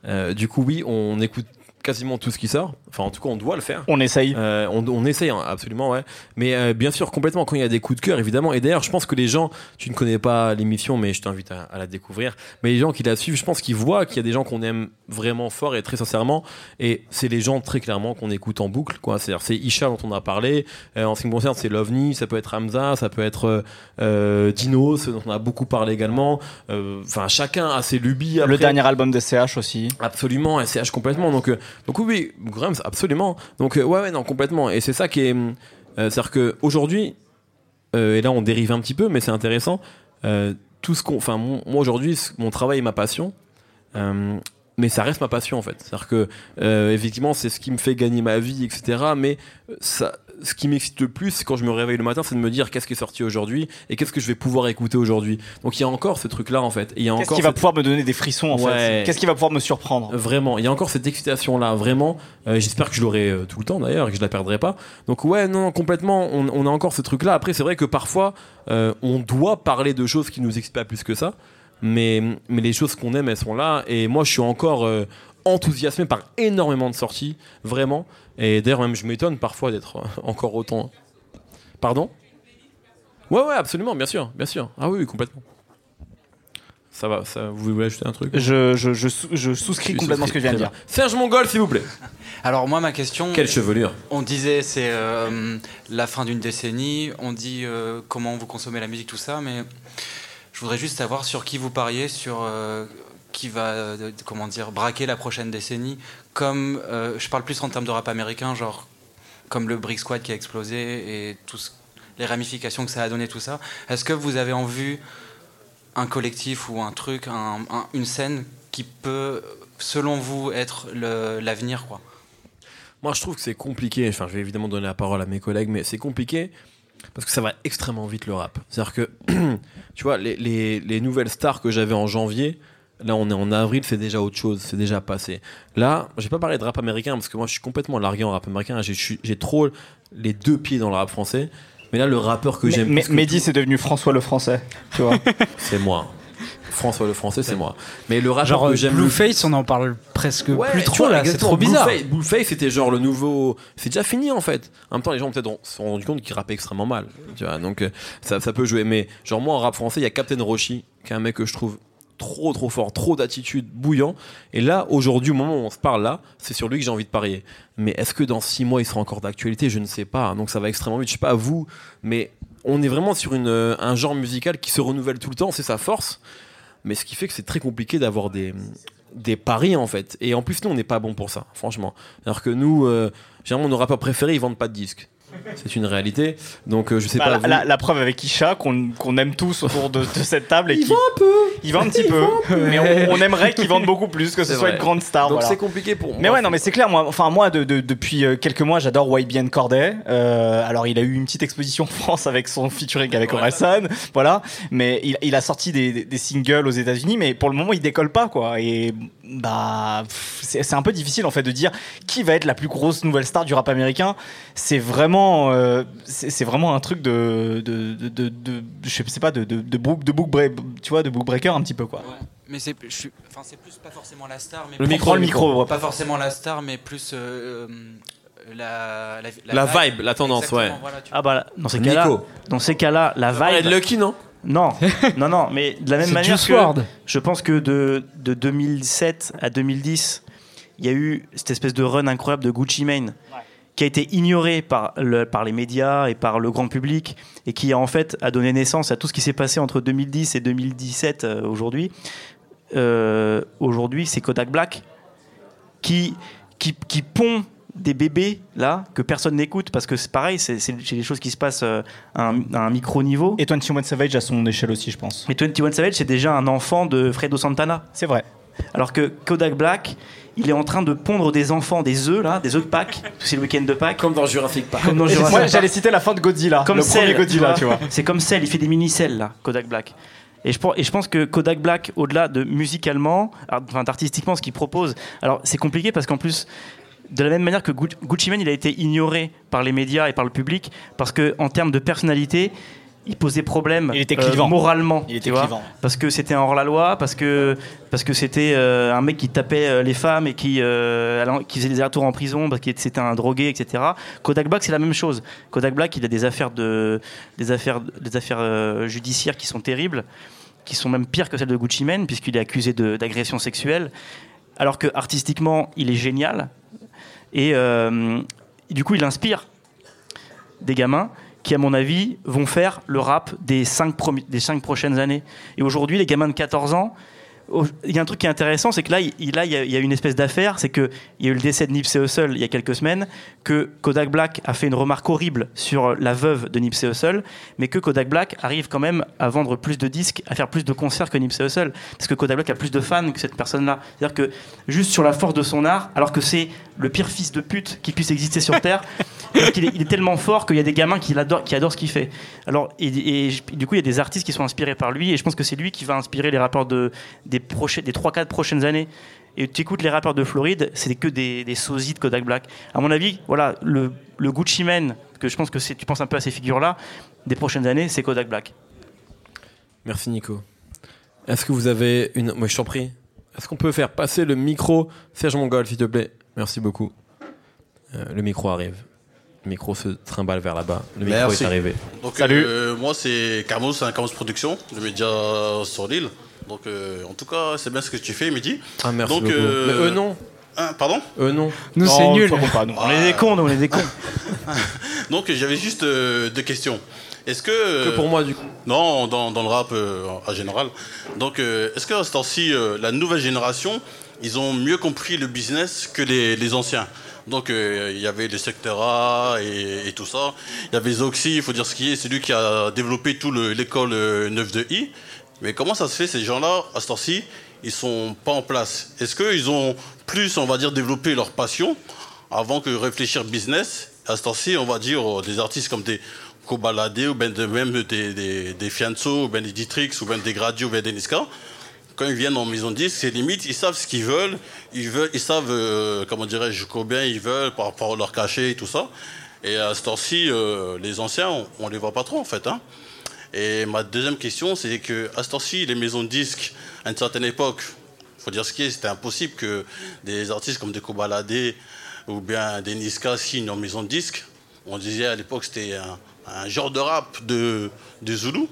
Euh, du coup, oui, on écoute quasiment tout ce qui sort. Enfin, en tout cas, on doit le faire. On essaye. Euh, on, on essaye, hein, absolument, ouais. Mais euh, bien sûr, complètement, quand il y a des coups de cœur, évidemment. Et d'ailleurs, je pense que les gens, tu ne connais pas l'émission, mais je t'invite à, à la découvrir. Mais les gens qui la suivent, je pense qu'ils voient qu'il y a des gens qu'on aime vraiment fort et très sincèrement. Et c'est les gens, très clairement, qu'on écoute en boucle, quoi. C'est-à-dire, c'est Isha dont on a parlé. Euh, en ce qui me concerne, c'est Lovni, ça peut être Hamza, ça peut être Dino, ce dont on a beaucoup parlé également. Enfin, chacun a ses lubies. Le dernier album de CH aussi. Absolument, SCH complètement. Donc, donc oui, absolument. Donc euh, ouais, ouais, non, complètement. Et c'est ça qui est, euh, c'est-à-dire que aujourd'hui, euh, et là on dérive un petit peu, mais c'est intéressant. tout ce qu'on, enfin moi aujourd'hui, mon travail est ma passion. Mais ça reste ma passion en fait. C'est-à-dire que euh, effectivement c'est ce qui me fait gagner ma vie, etc. Mais euh, ça, ce qui m'excite le plus c'est quand je me réveille le matin, c'est de me dire qu'est-ce qui est sorti aujourd'hui et qu'est-ce que je vais pouvoir écouter aujourd'hui. Donc il y a encore ce truc là en fait. Et il y a Qu'est-ce qui va pouvoir me donner des frissons en Ouais. fait Qu'est-ce qui va pouvoir me surprendre Vraiment, il y a encore cette excitation là, vraiment. Euh, J'espère que je l'aurai euh, tout le temps d'ailleurs et que je la perdrai pas. Donc ouais, non, non, complètement, on, on a encore ce truc là. Après, c'est vrai que parfois, euh, on doit parler de choses qui nous excitent pas plus que ça, mais, mais les choses qu'on aime, elles sont là. Et moi, je suis encore euh, enthousiasmé par énormément de sorties, vraiment. Et d'ailleurs, même je m'étonne parfois d'être encore autant. Pardon? Ouais, ouais, absolument, bien sûr, bien sûr. Ah oui, oui, complètement. Ça va, ça, vous voulez ajouter un truc? Je, je, je, sou- je souscris complètement ce que je viens de dire. bien. Serge Mongol, s'il vous plaît. Alors moi, ma question... Quelle chevelure? On disait c'est euh, la fin d'une décennie, on dit euh, comment vous consommez la musique, tout ça, mais je voudrais juste savoir sur qui vous pariez, sur euh, qui va, euh, comment dire, braquer la prochaine décennie, comme, euh, je parle plus en termes de rap américain, genre comme le Brick Squad qui a explosé et les ramifications que ça a donné tout ça. Est-ce que vous avez en vue un collectif ou un truc, un- un- une scène qui peut, selon vous, être l'avenir quoi? Moi, je trouve que c'est compliqué. Enfin, je vais évidemment donner la parole à mes collègues, mais c'est compliqué parce que ça va extrêmement vite le rap. C'est-à-dire que, tu vois, les, les- les nouvelles stars que j'avais en janvier, là, on est en avril, c'est déjà autre chose, c'est déjà passé. Là, j'ai pas parlé de rap américain parce que moi, je suis complètement largué en rap américain. J'ai- trop les deux pieds dans le rap français. Mais là, le rappeur que j'aime, Mehdi, c'est devenu François le Français. Tu vois. c'est moi. François le français, c'est moi. Mais le rappeur Genre que j'aime le Blueface, on en parle presque Ouais, plus trop vois, là, c'est trop bizarre. Blueface, Blueface, c'était genre le nouveau. C'est déjà fini en fait. En même temps, les gens peut-être se sont rendus compte qu'il rappait extrêmement mal. Tu vois, donc euh, ça, ça peut jouer. Mais genre, moi en rap français, il y a Captain Roshi, qui est un mec que je trouve trop trop fort, trop d'attitude, bouillant. Et là, aujourd'hui, au moment où on se parle là, c'est sur lui que j'ai envie de parier. Mais est-ce que dans six mois, il sera encore d'actualité? Je ne sais pas. Donc ça va extrêmement vite. Je sais pas à vous, mais on est vraiment sur une, euh, un genre musical qui se renouvelle tout le temps. C'est sa force. Mais ce qui fait que c'est très compliqué d'avoir des, paris en fait. Et en plus, nous, on n'est pas bon pour ça, franchement. Alors que nous, euh, généralement, nos rappeurs préférés, ils vendent pas de disques. C'est une réalité. Donc, euh, je sais Bah, pas. la, vous- la- la preuve avec Isha, qu'on qu'on aime tous autour de, de cette table. Et Il qui- vend un peu. Il vend un petit peu. Mais on, on aimerait qu'il vende beaucoup plus, que ce C'est soit vrai. une grande star. Donc, voilà. c'est compliqué pour moi. Mais ouais, non, mais c'est clair. Moi, enfin, moi, de, de- depuis euh, quelques mois, j'adore YBN Corday. Euh, alors, il a eu une petite exposition en France avec son featuring avec Orelsan, voilà. Mais il, il a sorti des, des- des singles aux États-Unis, mais pour le moment, il décolle pas, quoi. Et bah, c'est c'est un peu difficile en fait de dire qui va être la plus grosse nouvelle star du rap américain. C'est vraiment, euh, c'est c'est vraiment un truc de, de, de, de- de- je sais pas, de, de, de book, de book break- tu vois, de book breaker un petit peu, quoi. Mais c'est, enfin, c'est plus pas forcément la star, mais Le micro, le micro. pas forcément la star, mais plus euh, euh, la, la, La vibe, la tendance, Exactement, ouais. voilà, Ah bah dans ces cas-là, dans ces cas-là, la vibe. de Lucky, non? Non, non, non, mais de la même manière que je pense que de, de 2007 à 2010, il y a eu cette espèce de run incroyable de Gucci Mane qui a été ignoré par, le, par les médias et par le grand public et qui en fait a donné naissance à tout ce qui s'est passé entre 2010 et 2017 euh, aujourd'hui. Euh, aujourd'hui, c'est Kodak Black qui, qui, qui pond des bébés là que personne n'écoute parce que c'est pareil, c'est des choses qui se passent euh, à un, à un micro niveau. Et 21 Savage à son échelle aussi, je pense. Mais 21 Savage, c'est déjà un enfant de Fredo Santana. C'est vrai. Alors que Kodak Black, il est en train de pondre des enfants, des œufs là, des œufs de Pâques. C'est le week-end de Pâques. Comme dans Jurassic Park. Comme dans Jurassic Moi, j'allais citer la fin de Godzilla, Comme le Cell, premier Godzilla, tu vois. C'est comme Cell, il fait des mini-cells là, Kodak Black. Et je, pense- et je pense que Kodak Black, au-delà de musicalement, enfin d'artistiquement, ce qu'il propose, alors c'est compliqué parce qu'en plus, de la même manière que Gu- Gucci Mane, il a été ignoré par les médias et par le public, parce que en termes de personnalité, il posait problème Il était euh, moralement. Il était tu vois. Parce que c'était un hors-la-loi, parce que parce que c'était euh, un mec qui tapait euh, les femmes et qui, euh, qui faisait des retours en prison parce qu'il c'était un drogué, etc. Kodak Black, c'est la même chose. Kodak Black, il a des affaires de des affaires des affaires judiciaires qui sont terribles, qui sont même pires que celles de Gucci Mane puisqu'il est accusé d'agression sexuelle, alors que artistiquement, il est génial et, euh, du coup, il inspire des gamins qui, à mon avis, vont faire le rap des cinq, prochaines années. Et aujourd'hui, les gamins de 14 ans, il y a un truc qui est intéressant, c'est que là, il, y a- une espèce d'affaire, c'est qu'il y a eu le décès de Nipsey Hussle il y a quelques semaines, que Kodak Black a fait une remarque horrible sur la veuve de Nipsey Hussle, mais que Kodak Black arrive quand même à vendre plus de disques, à faire plus de concerts que Nipsey Hussle, parce que Kodak Black a plus de fans que cette personne-là. C'est-à-dire que juste sur la force de son art, alors que c'est le pire fils de pute qui puisse exister sur Terre, il est tellement fort qu'il y a des gamins qui, adorent ce qu'il fait. Alors, et, du coup, il y a des artistes qui sont inspirés par lui, et je pense que c'est lui qui va inspirer les rappeurs de, des, prochains, des 3-4 prochaines années. Et tu écoutes les rappeurs de Floride, c'est que des, des sosies de Kodak Black. À mon avis, voilà, le, le Gucci Mane, que je pense que tu penses un peu à ces figures-là, des prochaines années, c'est Kodak Black. Merci Nico. Est-ce que vous avez une. Moi je t'en prie. Est-ce qu'on peut faire passer le micro Serge Mongol, s'il te plaît? Merci beaucoup. Euh, le micro arrive. Le micro se trimballe vers là-bas. Le micro Merci. est arrivé. Donc, Salut. euh, moi, c'est Carmos, c'est un Carmos Production, le média sur l'île. Donc, euh, en tout cas, c'est bien ce que tu fais, Mehdi. Ah, merci Donc, beaucoup. euh, Mais eux, non. Hein, pardon Eux, non. Nous, c'est nul. sois pas, nous. On est des cons, nous, on est des cons. Donc, j'avais juste euh, deux questions. Est-ce que. euh, Que pour moi, du coup. Non, dans, dans le rap euh, en général. Donc, euh, est-ce que à ce temps-ci, euh, la nouvelle génération, ils ont mieux compris le business que les, les anciens? Donc euh, il y avait les Sectera et, et tout ça. Il y avait Zoxy, il faut dire ce qui est, c'est lui qui a développé tout le- l'école euh, 9 de I. Mais comment ça se fait, ces gens-là, à ce temps-ci, ils sont pas en place? Est-ce qu'ils ont plus, on va dire, développé leur passion avant que réfléchir business? À ce temps-ci, on va dire, euh, des artistes comme des Kobalade ou ben même des, des, Fianso ou ben des Dietrix ou ben des Gradio ou ben des Niska, quand ils viennent en maison de disque, c'est limite, ils savent ce qu'ils veulent, ils, veulent, ils savent, euh, comment dirais-je, combien ils veulent par rapport à leur cachet et tout ça. Et à ce temps-ci, euh, les anciens, on, on les voit pas trop en fait. hein. Et ma deuxième question, c'est que à ce temps-ci, les maisons de disques, à une certaine époque, faut dire ce qui est, c'était impossible que des artistes comme des Kobalade ou bien des Niska signent en maison de disques. On disait à l'époque c'était un, genre de rap de, de Zulu.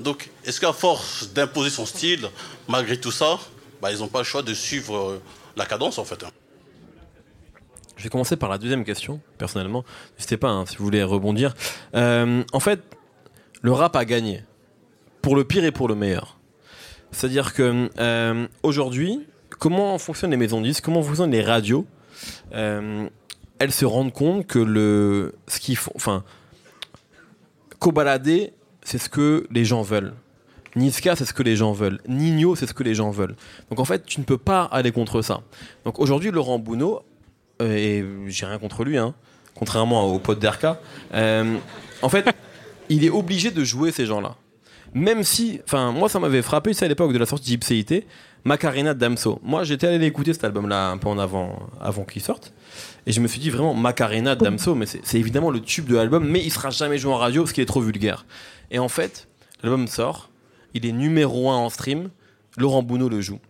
Donc, est-ce qu'à force d'imposer son style, malgré tout ça, bah, ils n'ont pas le choix de suivre euh, la cadence en fait hein? Je vais commencer par la deuxième question, personnellement. N'hésitez pas hein, si vous voulez rebondir. Euh, en fait, le rap a gagné. Pour le pire et pour le meilleur. C'est-à-dire que euh, aujourd'hui, comment fonctionnent les maisons de disques, comment fonctionnent les radios euh, Elles se rendent compte que le, ce qu'ils font, enfin, Kobalade, c'est ce que les gens veulent. Niska, c'est ce que les gens veulent. Nino, c'est ce que les gens veulent. Donc en fait, tu ne peux pas aller contre ça. Donc aujourd'hui, Laurent Bounot, euh, et j'ai rien contre lui, hein, contrairement au pote d'Erka, euh, en fait, il est obligé de jouer ces gens-là. Même si, enfin, moi ça m'avait frappé, c'est à l'époque de la sortie d'Ipséité, Macarena Damso. Moi j'étais allé l'écouter cet album-là un peu en avant, avant qu'il sorte. Et je me suis dit vraiment Macarena Damso, mais c'est évidemment le tube de l'album, mais il sera jamais joué en radio parce qu'il est trop vulgaire. Et en fait, l'album sort, il est numéro 1 en stream, Laurent Bounot le joue.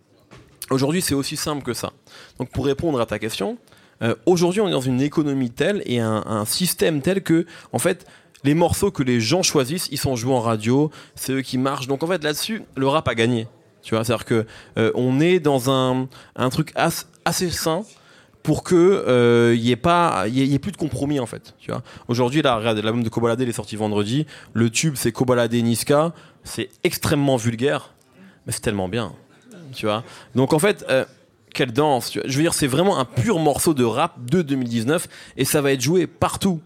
Aujourd'hui, c'est aussi simple que ça. Donc, pour répondre à ta question, euh, aujourd'hui, on est dans une économie telle et un, un système tel que, en fait, les morceaux que les gens choisissent, ils sont joués en radio, c'est eux qui marchent. Donc, en fait, là-dessus, le rap a gagné. Tu vois, c'est-à-dire que euh, on est dans un, un truc as- assez sain pour que euh, y ait pas y y ait plus de compromis en fait tu vois. Aujourd'hui là l'album de Kobalade il est sorti vendredi. Le tube c'est Kobalade Niska. C'est extrêmement vulgaire mais c'est tellement bien tu vois. Donc en fait euh, quelle danse tu je veux dire c'est vraiment un pur morceau de rap de 2019 et ça va être joué partout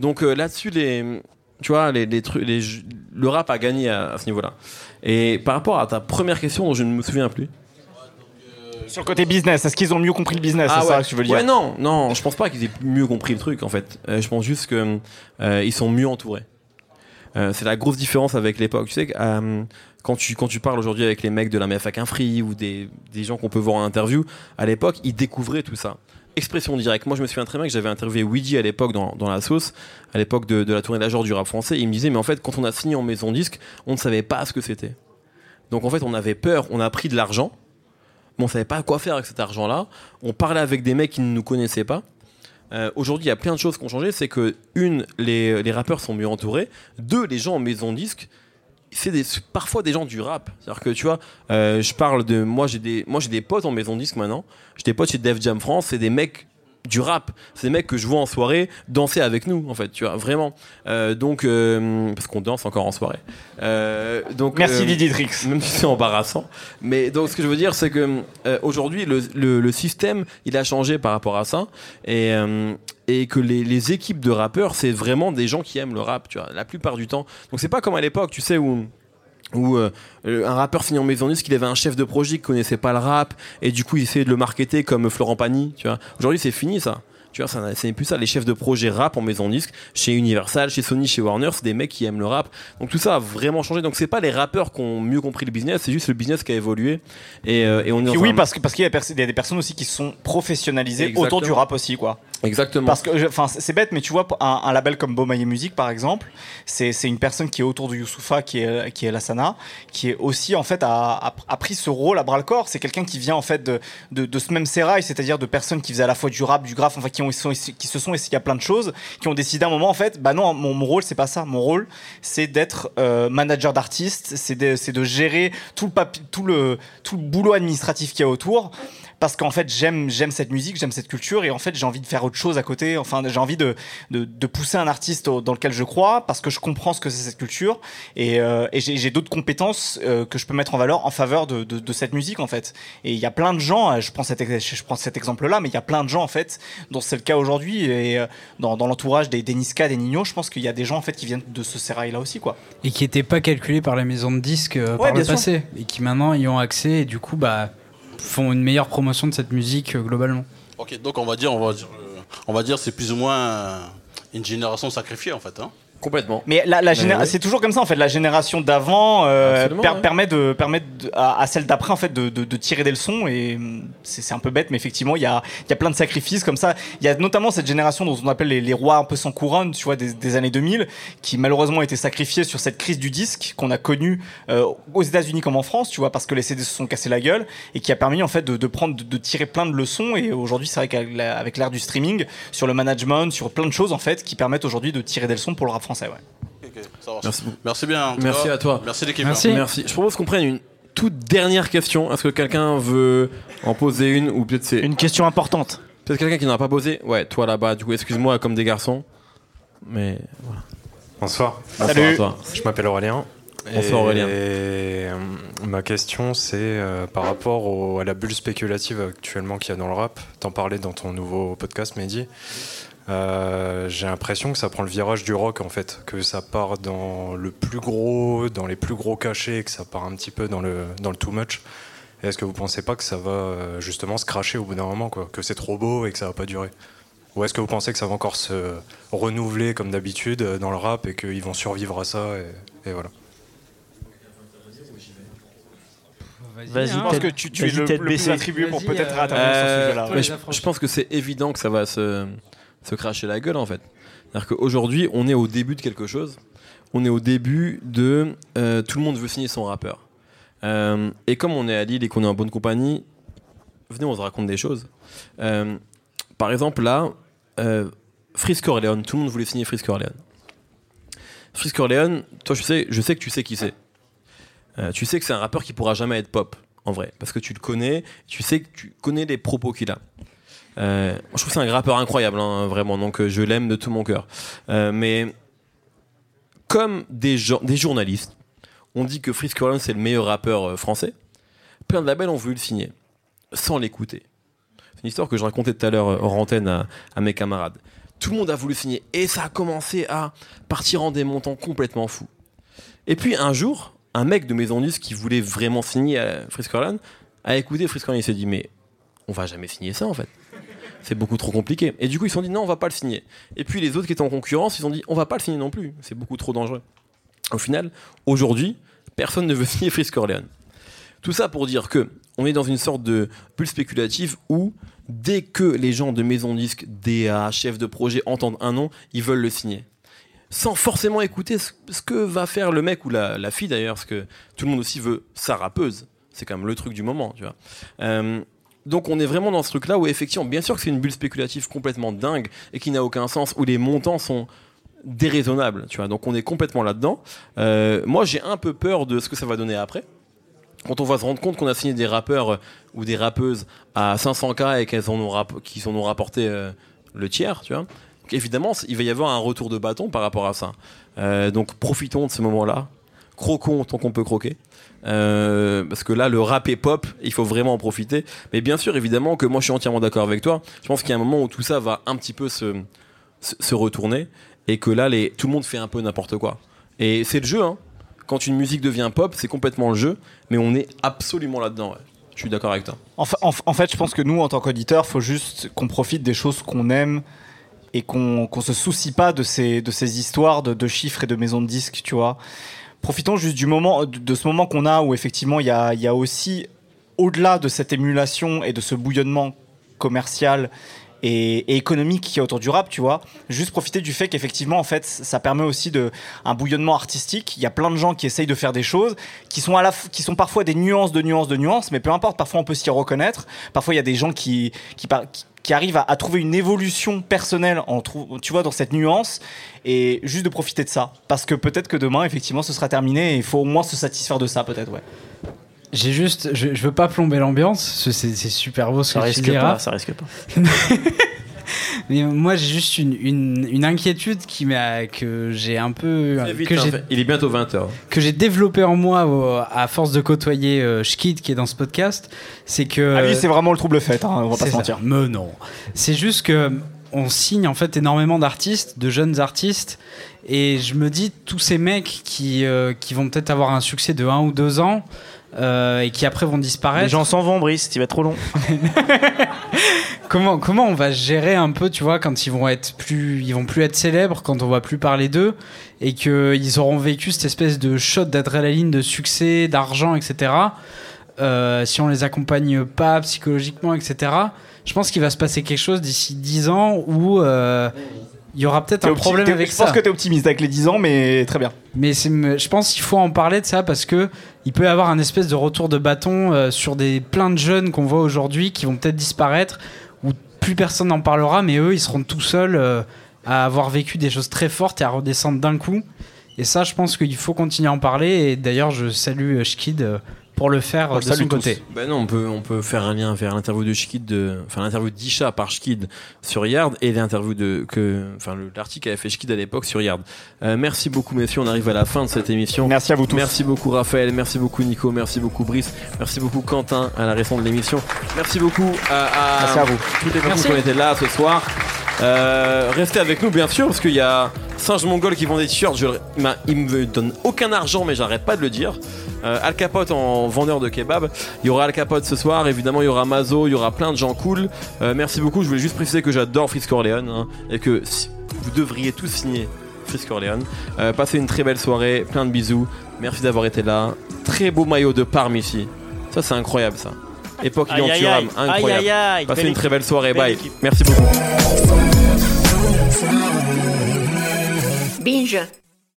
donc euh, là-dessus les tu vois les, les trucs les, jeux- le rap a gagné à, à ce niveau-là et par rapport à ta première question dont je ne me souviens plus Sur le côté business, est-ce qu'ils ont mieux compris le business ah C'est ouais. ça que tu veux dire Ouais, non, non, je pense pas qu'ils aient mieux compris le truc en fait. Euh, je pense juste que euh, ils sont mieux entourés. Euh, c'est la grosse différence avec l'époque. Tu sais euh, quand tu quand tu parles aujourd'hui avec les mecs de la MFAC Infree ou des, des gens qu'on peut voir en interview, à l'époque ils découvraient tout ça. Expression directe. Moi je me souviens très bien que j'avais interviewé Ouija à l'époque dans, la sauce, à l'époque de, de la tournée d'Ajor du rap français. Et il me disait mais en fait quand on a signé en maison disque, on ne savait pas ce que c'était. Donc en fait on avait peur, on a pris de l'argent mais on savait pas quoi faire avec cet argent-là. On parlait avec des mecs qui ne nous connaissaient pas. Euh, Aujourd'hui, il y a plein de choses qui ont changé. C'est que, une, les, les rappeurs sont mieux entourés. Deux, les gens en maison disque, c'est des- parfois des gens du rap. C'est-à-dire que, tu vois, euh, je parle de. Moi, j'ai des, moi, j'ai des potes en maison disque maintenant. J'ai des potes chez Def Jam France. C'est des mecs du rap. C'est des mecs que je vois en soirée danser avec nous, en fait, tu vois, vraiment. Euh, donc, euh, parce qu'on danse encore en soirée. Euh, donc, Merci euh, Didier Trix. Même si c'est embarrassant. Mais donc, ce que je veux dire, c'est que aujourd'hui, le, le- le système, il a changé par rapport à ça. Et, et que les, les équipes de rappeurs, c'est vraiment des gens qui aiment le rap, tu vois, la plupart du temps. Donc, c'est pas comme à l'époque, tu sais, où où euh, un rappeur finit en maison disque, il avait un chef de projet qui connaissait pas le rap et du coup il essayait de le marketer comme Florent Pagny, tu vois. Aujourd'hui c'est fini ça. Tu vois, ça- c'est plus ça. Les chefs de projet rap en maison disque, chez Universal, chez Sony, chez Warner, c'est des mecs qui aiment le rap. Donc tout ça a vraiment changé. Donc c'est pas les rappeurs qui ont mieux compris le business, c'est juste le business qui a évolué. Et, euh, et on est oui, un- parce que parce qu'il y, a y des personnes aussi qui se sont professionnalisées autour du rap aussi, quoi. Exactement. Parce que, enfin, c'est bête, mais tu vois, un, label comme Bomaye Music, par exemple, c'est une personne qui est autour de Youssoufa, qui est qui est Lassana, qui est aussi en fait a, a- a pris ce rôle à bras le corps. C'est quelqu'un qui vient en fait de, de, de ce même sérail, c'est-à-dire de personnes qui faisaient à la fois du rap, du graphe, enfin qui ont qui se sont essayés à plein de choses, qui ont décidé à un moment en fait, bah non, mon, mon rôle c'est pas ça. Mon rôle c'est d'être euh, manager d'artistes, c'est de, de gérer tout le papi- tout le tout le boulot administratif qu'il y a autour parce qu'en fait j'aime j'aime cette musique, j'aime cette culture et en fait j'ai envie de faire autre chose à côté. Enfin j'ai envie de, de, de pousser un artiste au- dans lequel je crois parce que je comprends ce que c'est cette culture et, euh, et j'ai j'ai d'autres compétences euh, que je peux mettre en valeur en faveur de, de, de cette musique en fait. Et il y a plein de gens, euh, je prends cet, je prends cet exemple-là, mais il y a plein de gens en fait dont c'est le cas aujourd'hui et euh, dans, dans l'entourage des, des Niska, des Nino, je pense qu'il y a des gens en fait qui viennent de ce sérail là aussi quoi. Et qui n'étaient pas calculés par les maisons de disques euh, par le sûr. passé. Et qui maintenant y ont accès et du coup bah, font une meilleure promotion de cette musique euh, globalement. Ok, donc on va dire, on va dire, euh, on va dire, c'est plus ou moins une génération sacrifiée en fait. Hein. Complètement. Mais la, la géné- ouais. c'est toujours comme ça en fait. La génération d'avant euh, Absolument, per- ouais. permet de permet de- à, à celle d'après en fait de, de- de tirer des leçons et hum, c'est c'est un peu bête mais effectivement il y a il y a plein de sacrifices comme ça. Il y a notamment cette génération dont on appelle les, les rois un peu sans couronne, tu vois, des, des années 2000, qui malheureusement a été sacrifiée sur cette crise du disque qu'on a connue euh, aux États-Unis comme en France, tu vois, parce que les CD se sont cassés la gueule et qui a permis en fait de, de prendre de, de tirer plein de leçons et aujourd'hui c'est vrai qu'avec la- avec l'ère du streaming, sur le management, sur plein de choses en fait qui permettent aujourd'hui de tirer des leçons pour le rap français. Ouais. Ok, ça marche. Merci. Merci bien. Merci à toi. Merci l'équipe. Merci. Je propose qu'on prenne une toute dernière question. Est-ce que quelqu'un veut en poser une ou peut-être c'est une question importante. Peut-être quelqu'un qui n'en a pas posé. Ouais, toi là-bas. Du coup, excuse-moi comme des garçons. Mais voilà. Bonsoir. Bonsoir Salut. à toi. Je m'appelle Aurélien. Bonsoir, Et, Aurélien. euh, ma question, c'est euh, par rapport au- à la bulle spéculative actuellement qu'il y a dans le rap. T'en parlais dans ton nouveau podcast, Mehdi. Euh, J'ai l'impression que ça prend le virage du rock en fait, que ça part dans le plus gros, dans les plus gros cachets, et que ça part un petit peu dans le, dans le too much. Est-ce que vous pensez pas que ça va euh, justement se cracher au bout d'un moment, quoi, que c'est trop beau et que ça va pas durer? Ou est-ce que vous pensez que ça va encore se renouveler comme d'habitude euh, dans le rap et qu'ils vont survivre à ça et, et voilà? Vas-y, Je pense que tu- tu es le- le plus attribué pour peut-être euh, intervenir sur ce Euh, sujet-là, ouais. je, je pense que c'est évident que ça va se, se cracher la gueule en fait. C'est-à-dire qu'aujourd'hui, on est au début de quelque chose. On est au début de euh, tout le monde veut signer son rappeur. Euh, et comme on est à Lille et qu'on est en bonne compagnie, venez, on se raconte des choses. Euh, par exemple, là, Frisk Orleans, tout le monde voulait signer Frisk Orleans. Frisk Orleans, toi, je sais, je sais que tu sais qui c'est. Tu sais que c'est un rappeur qui pourra jamais être pop, en vrai, parce que tu le connais, tu sais que tu connais les propos qu'il a. Euh, je trouve que c'est un rappeur incroyable, hein, vraiment, donc euh, je l'aime de tout mon cœur. Euh, mais comme des, journalistes ont dit que Frisk Orleans c'est le meilleur rappeur français, plein de labels ont voulu le signer, sans l'écouter. C'est une histoire que je racontais tout à l'heure hors antenne à, mes camarades. Tout le monde a voulu signer et ça a commencé à partir en des montants complètement fous. Et puis un jour, un mec de Maison Disque qui voulait vraiment signer à Orleans a écouté Orleans et s'est dit mais on va jamais signer ça en fait. C'est beaucoup trop compliqué. Et du coup ils se sont dit non on va pas le signer. Et puis les autres qui étaient en concurrence ils se sont dit on va pas le signer non plus. C'est beaucoup trop dangereux. Au final, aujourd'hui, personne ne veut signer Frisk Orleans. Tout ça pour dire que on est dans une sorte de bulle spéculative où dès que les gens de maison disque, DA, chefs de projet entendent un nom, ils veulent le signer. Sans forcément écouter ce, que va faire le mec ou la, la fille d'ailleurs, parce que tout le monde aussi veut sa rappeuse. C'est quand même le truc du moment, tu vois. Euh, donc on est vraiment dans ce truc-là où effectivement, bien sûr que c'est une bulle spéculative complètement dingue et qui n'a aucun sens, où les montants sont déraisonnables, tu vois. Donc on est complètement là-dedans. Euh, moi j'ai un peu peur de ce que ça va donner après quand on va se rendre compte qu'on a signé des rappeurs euh, ou des rappeuses à 500K et qu'elles en ont, ont rapporté euh, le tiers, tu vois. Donc, évidemment, il va y avoir un retour de bâton par rapport à ça. Donc profitons de ce moment-là. Croquons tant qu'on peut croquer. Euh, parce que là, le rap est pop, il faut vraiment en profiter. Mais bien sûr, évidemment, que moi je suis entièrement d'accord avec toi. Je pense qu'il y a un moment où tout ça va un petit peu se, se, retourner et que là, tout le monde fait un peu n'importe quoi. Et c'est le jeu, hein. Quand une musique devient pop, c'est complètement le jeu, mais on est absolument là-dedans. ouais. Je suis d'accord avec toi. En, fait, je pense que nous, en tant qu'auditeurs, faut juste qu'on profite des choses qu'on aime et qu'on qu'on se soucie pas de ces, histoires de chiffres et de maisons de disques, tu vois. Profitons juste du moment, de, ce moment qu'on a où effectivement il y a, aussi, au-delà de cette émulation et de ce bouillonnement commercial et, économique qui est autour du rap, tu vois. Juste profiter du fait qu'effectivement, en fait, ça permet aussi de un bouillonnement artistique. Il y a plein de gens qui essayent de faire des choses qui sont à la, qui sont parfois des nuances de nuances de nuances, mais peu importe. Parfois, on peut s'y reconnaître. Parfois, il y a des gens qui qui, qui- qui arrivent à, à trouver une évolution personnelle en trou- tu vois dans cette nuance et juste de profiter de ça parce que peut-être que demain effectivement ce sera terminé et il faut au moins se satisfaire de ça peut-être ouais J'ai juste, je, je veux pas plomber l'ambiance, c'est c'est super beau ce Ça que tu risque diras. pas, ça risque pas. Mais moi j'ai juste une, une, une inquiétude qui m'a que j'ai un peu Très vite, que hein. Il est bientôt 20h. que j'ai développé en moi au- à force de côtoyer euh, Schkid qui est dans ce podcast, c'est que Ah, lui, c'est vraiment le trouble fait, hein, on va pas C'est se ça. mentir. Mais non. C'est juste que on signe en fait énormément d'artistes, de jeunes artistes, et je me dis tous ces mecs qui euh, qui vont peut-être avoir un succès de un ou deux ans. Euh, et qui après vont disparaître. Les gens s'en vont, Brice, il va être trop long. comment comment on va gérer un peu, tu vois, quand ils vont être plus, ils vont plus être célèbres, quand on va plus parler d'eux, et que ils auront vécu cette espèce de shot d'adrénaline, de succès, d'argent, etc. Euh, si on les accompagne pas psychologiquement, etc. Je pense qu'il va se passer quelque chose d'ici 10 ans où euh, il y aura peut-être un problème avec je ça. pense que t'es optimiste avec les 10 ans, mais très bien. Mais je pense qu'il faut en parler de ça parce que il peut y avoir un espèce de retour de bâton euh, sur des plein de jeunes qu'on voit aujourd'hui qui vont peut-être disparaître où plus personne n'en parlera, mais eux ils seront tout seuls euh, à avoir vécu des choses très fortes et à redescendre d'un coup. Et ça, je pense qu'il faut continuer à en parler. Et d'ailleurs, je salue euh, Shkid euh, pour le faire euh, de son côté. Ben non, on peut, on peut faire un lien vers l'interview de Schkid, de, enfin l'interview d'Isha par Schkid sur Yard et l'interview de que, enfin le- l'article qu'avait fait Schkid à l'époque sur Yard. Euh, merci beaucoup messieurs, on arrive à la fin de cette émission. Merci à vous tous. Merci beaucoup Raphaël, merci beaucoup Nico, merci beaucoup Brice, merci beaucoup Quentin à la récente de l'émission. Merci beaucoup à, à Merci à vous. toutes les personnes qui ont été là ce soir. Euh, restez avec nous bien sûr parce qu'il y a Singe Mongol qui vend des t-shirts. Je, il m'a- il me donne aucun argent mais j'arrête pas de le dire. Euh, Al Capote en vendeur de kebab. Il y aura Al Capote ce soir. Évidemment il y aura Mazo. Il y aura plein de gens cool. Euh, merci beaucoup. Je voulais juste préciser que j'adore Frisk Orleans hein, et que si- vous devriez tous signer Frisk Orleans. Euh, passez une très belle soirée. Plein de bisous. Merci d'avoir été là. Très beau maillot de Parme ici. Ça c'est incroyable ça. Époque Lyon Thuram, incroyable. Aïe, aïe, aïe. Passez Belle une très belle soirée. Belle Bye. équipe. Merci beaucoup. Binge.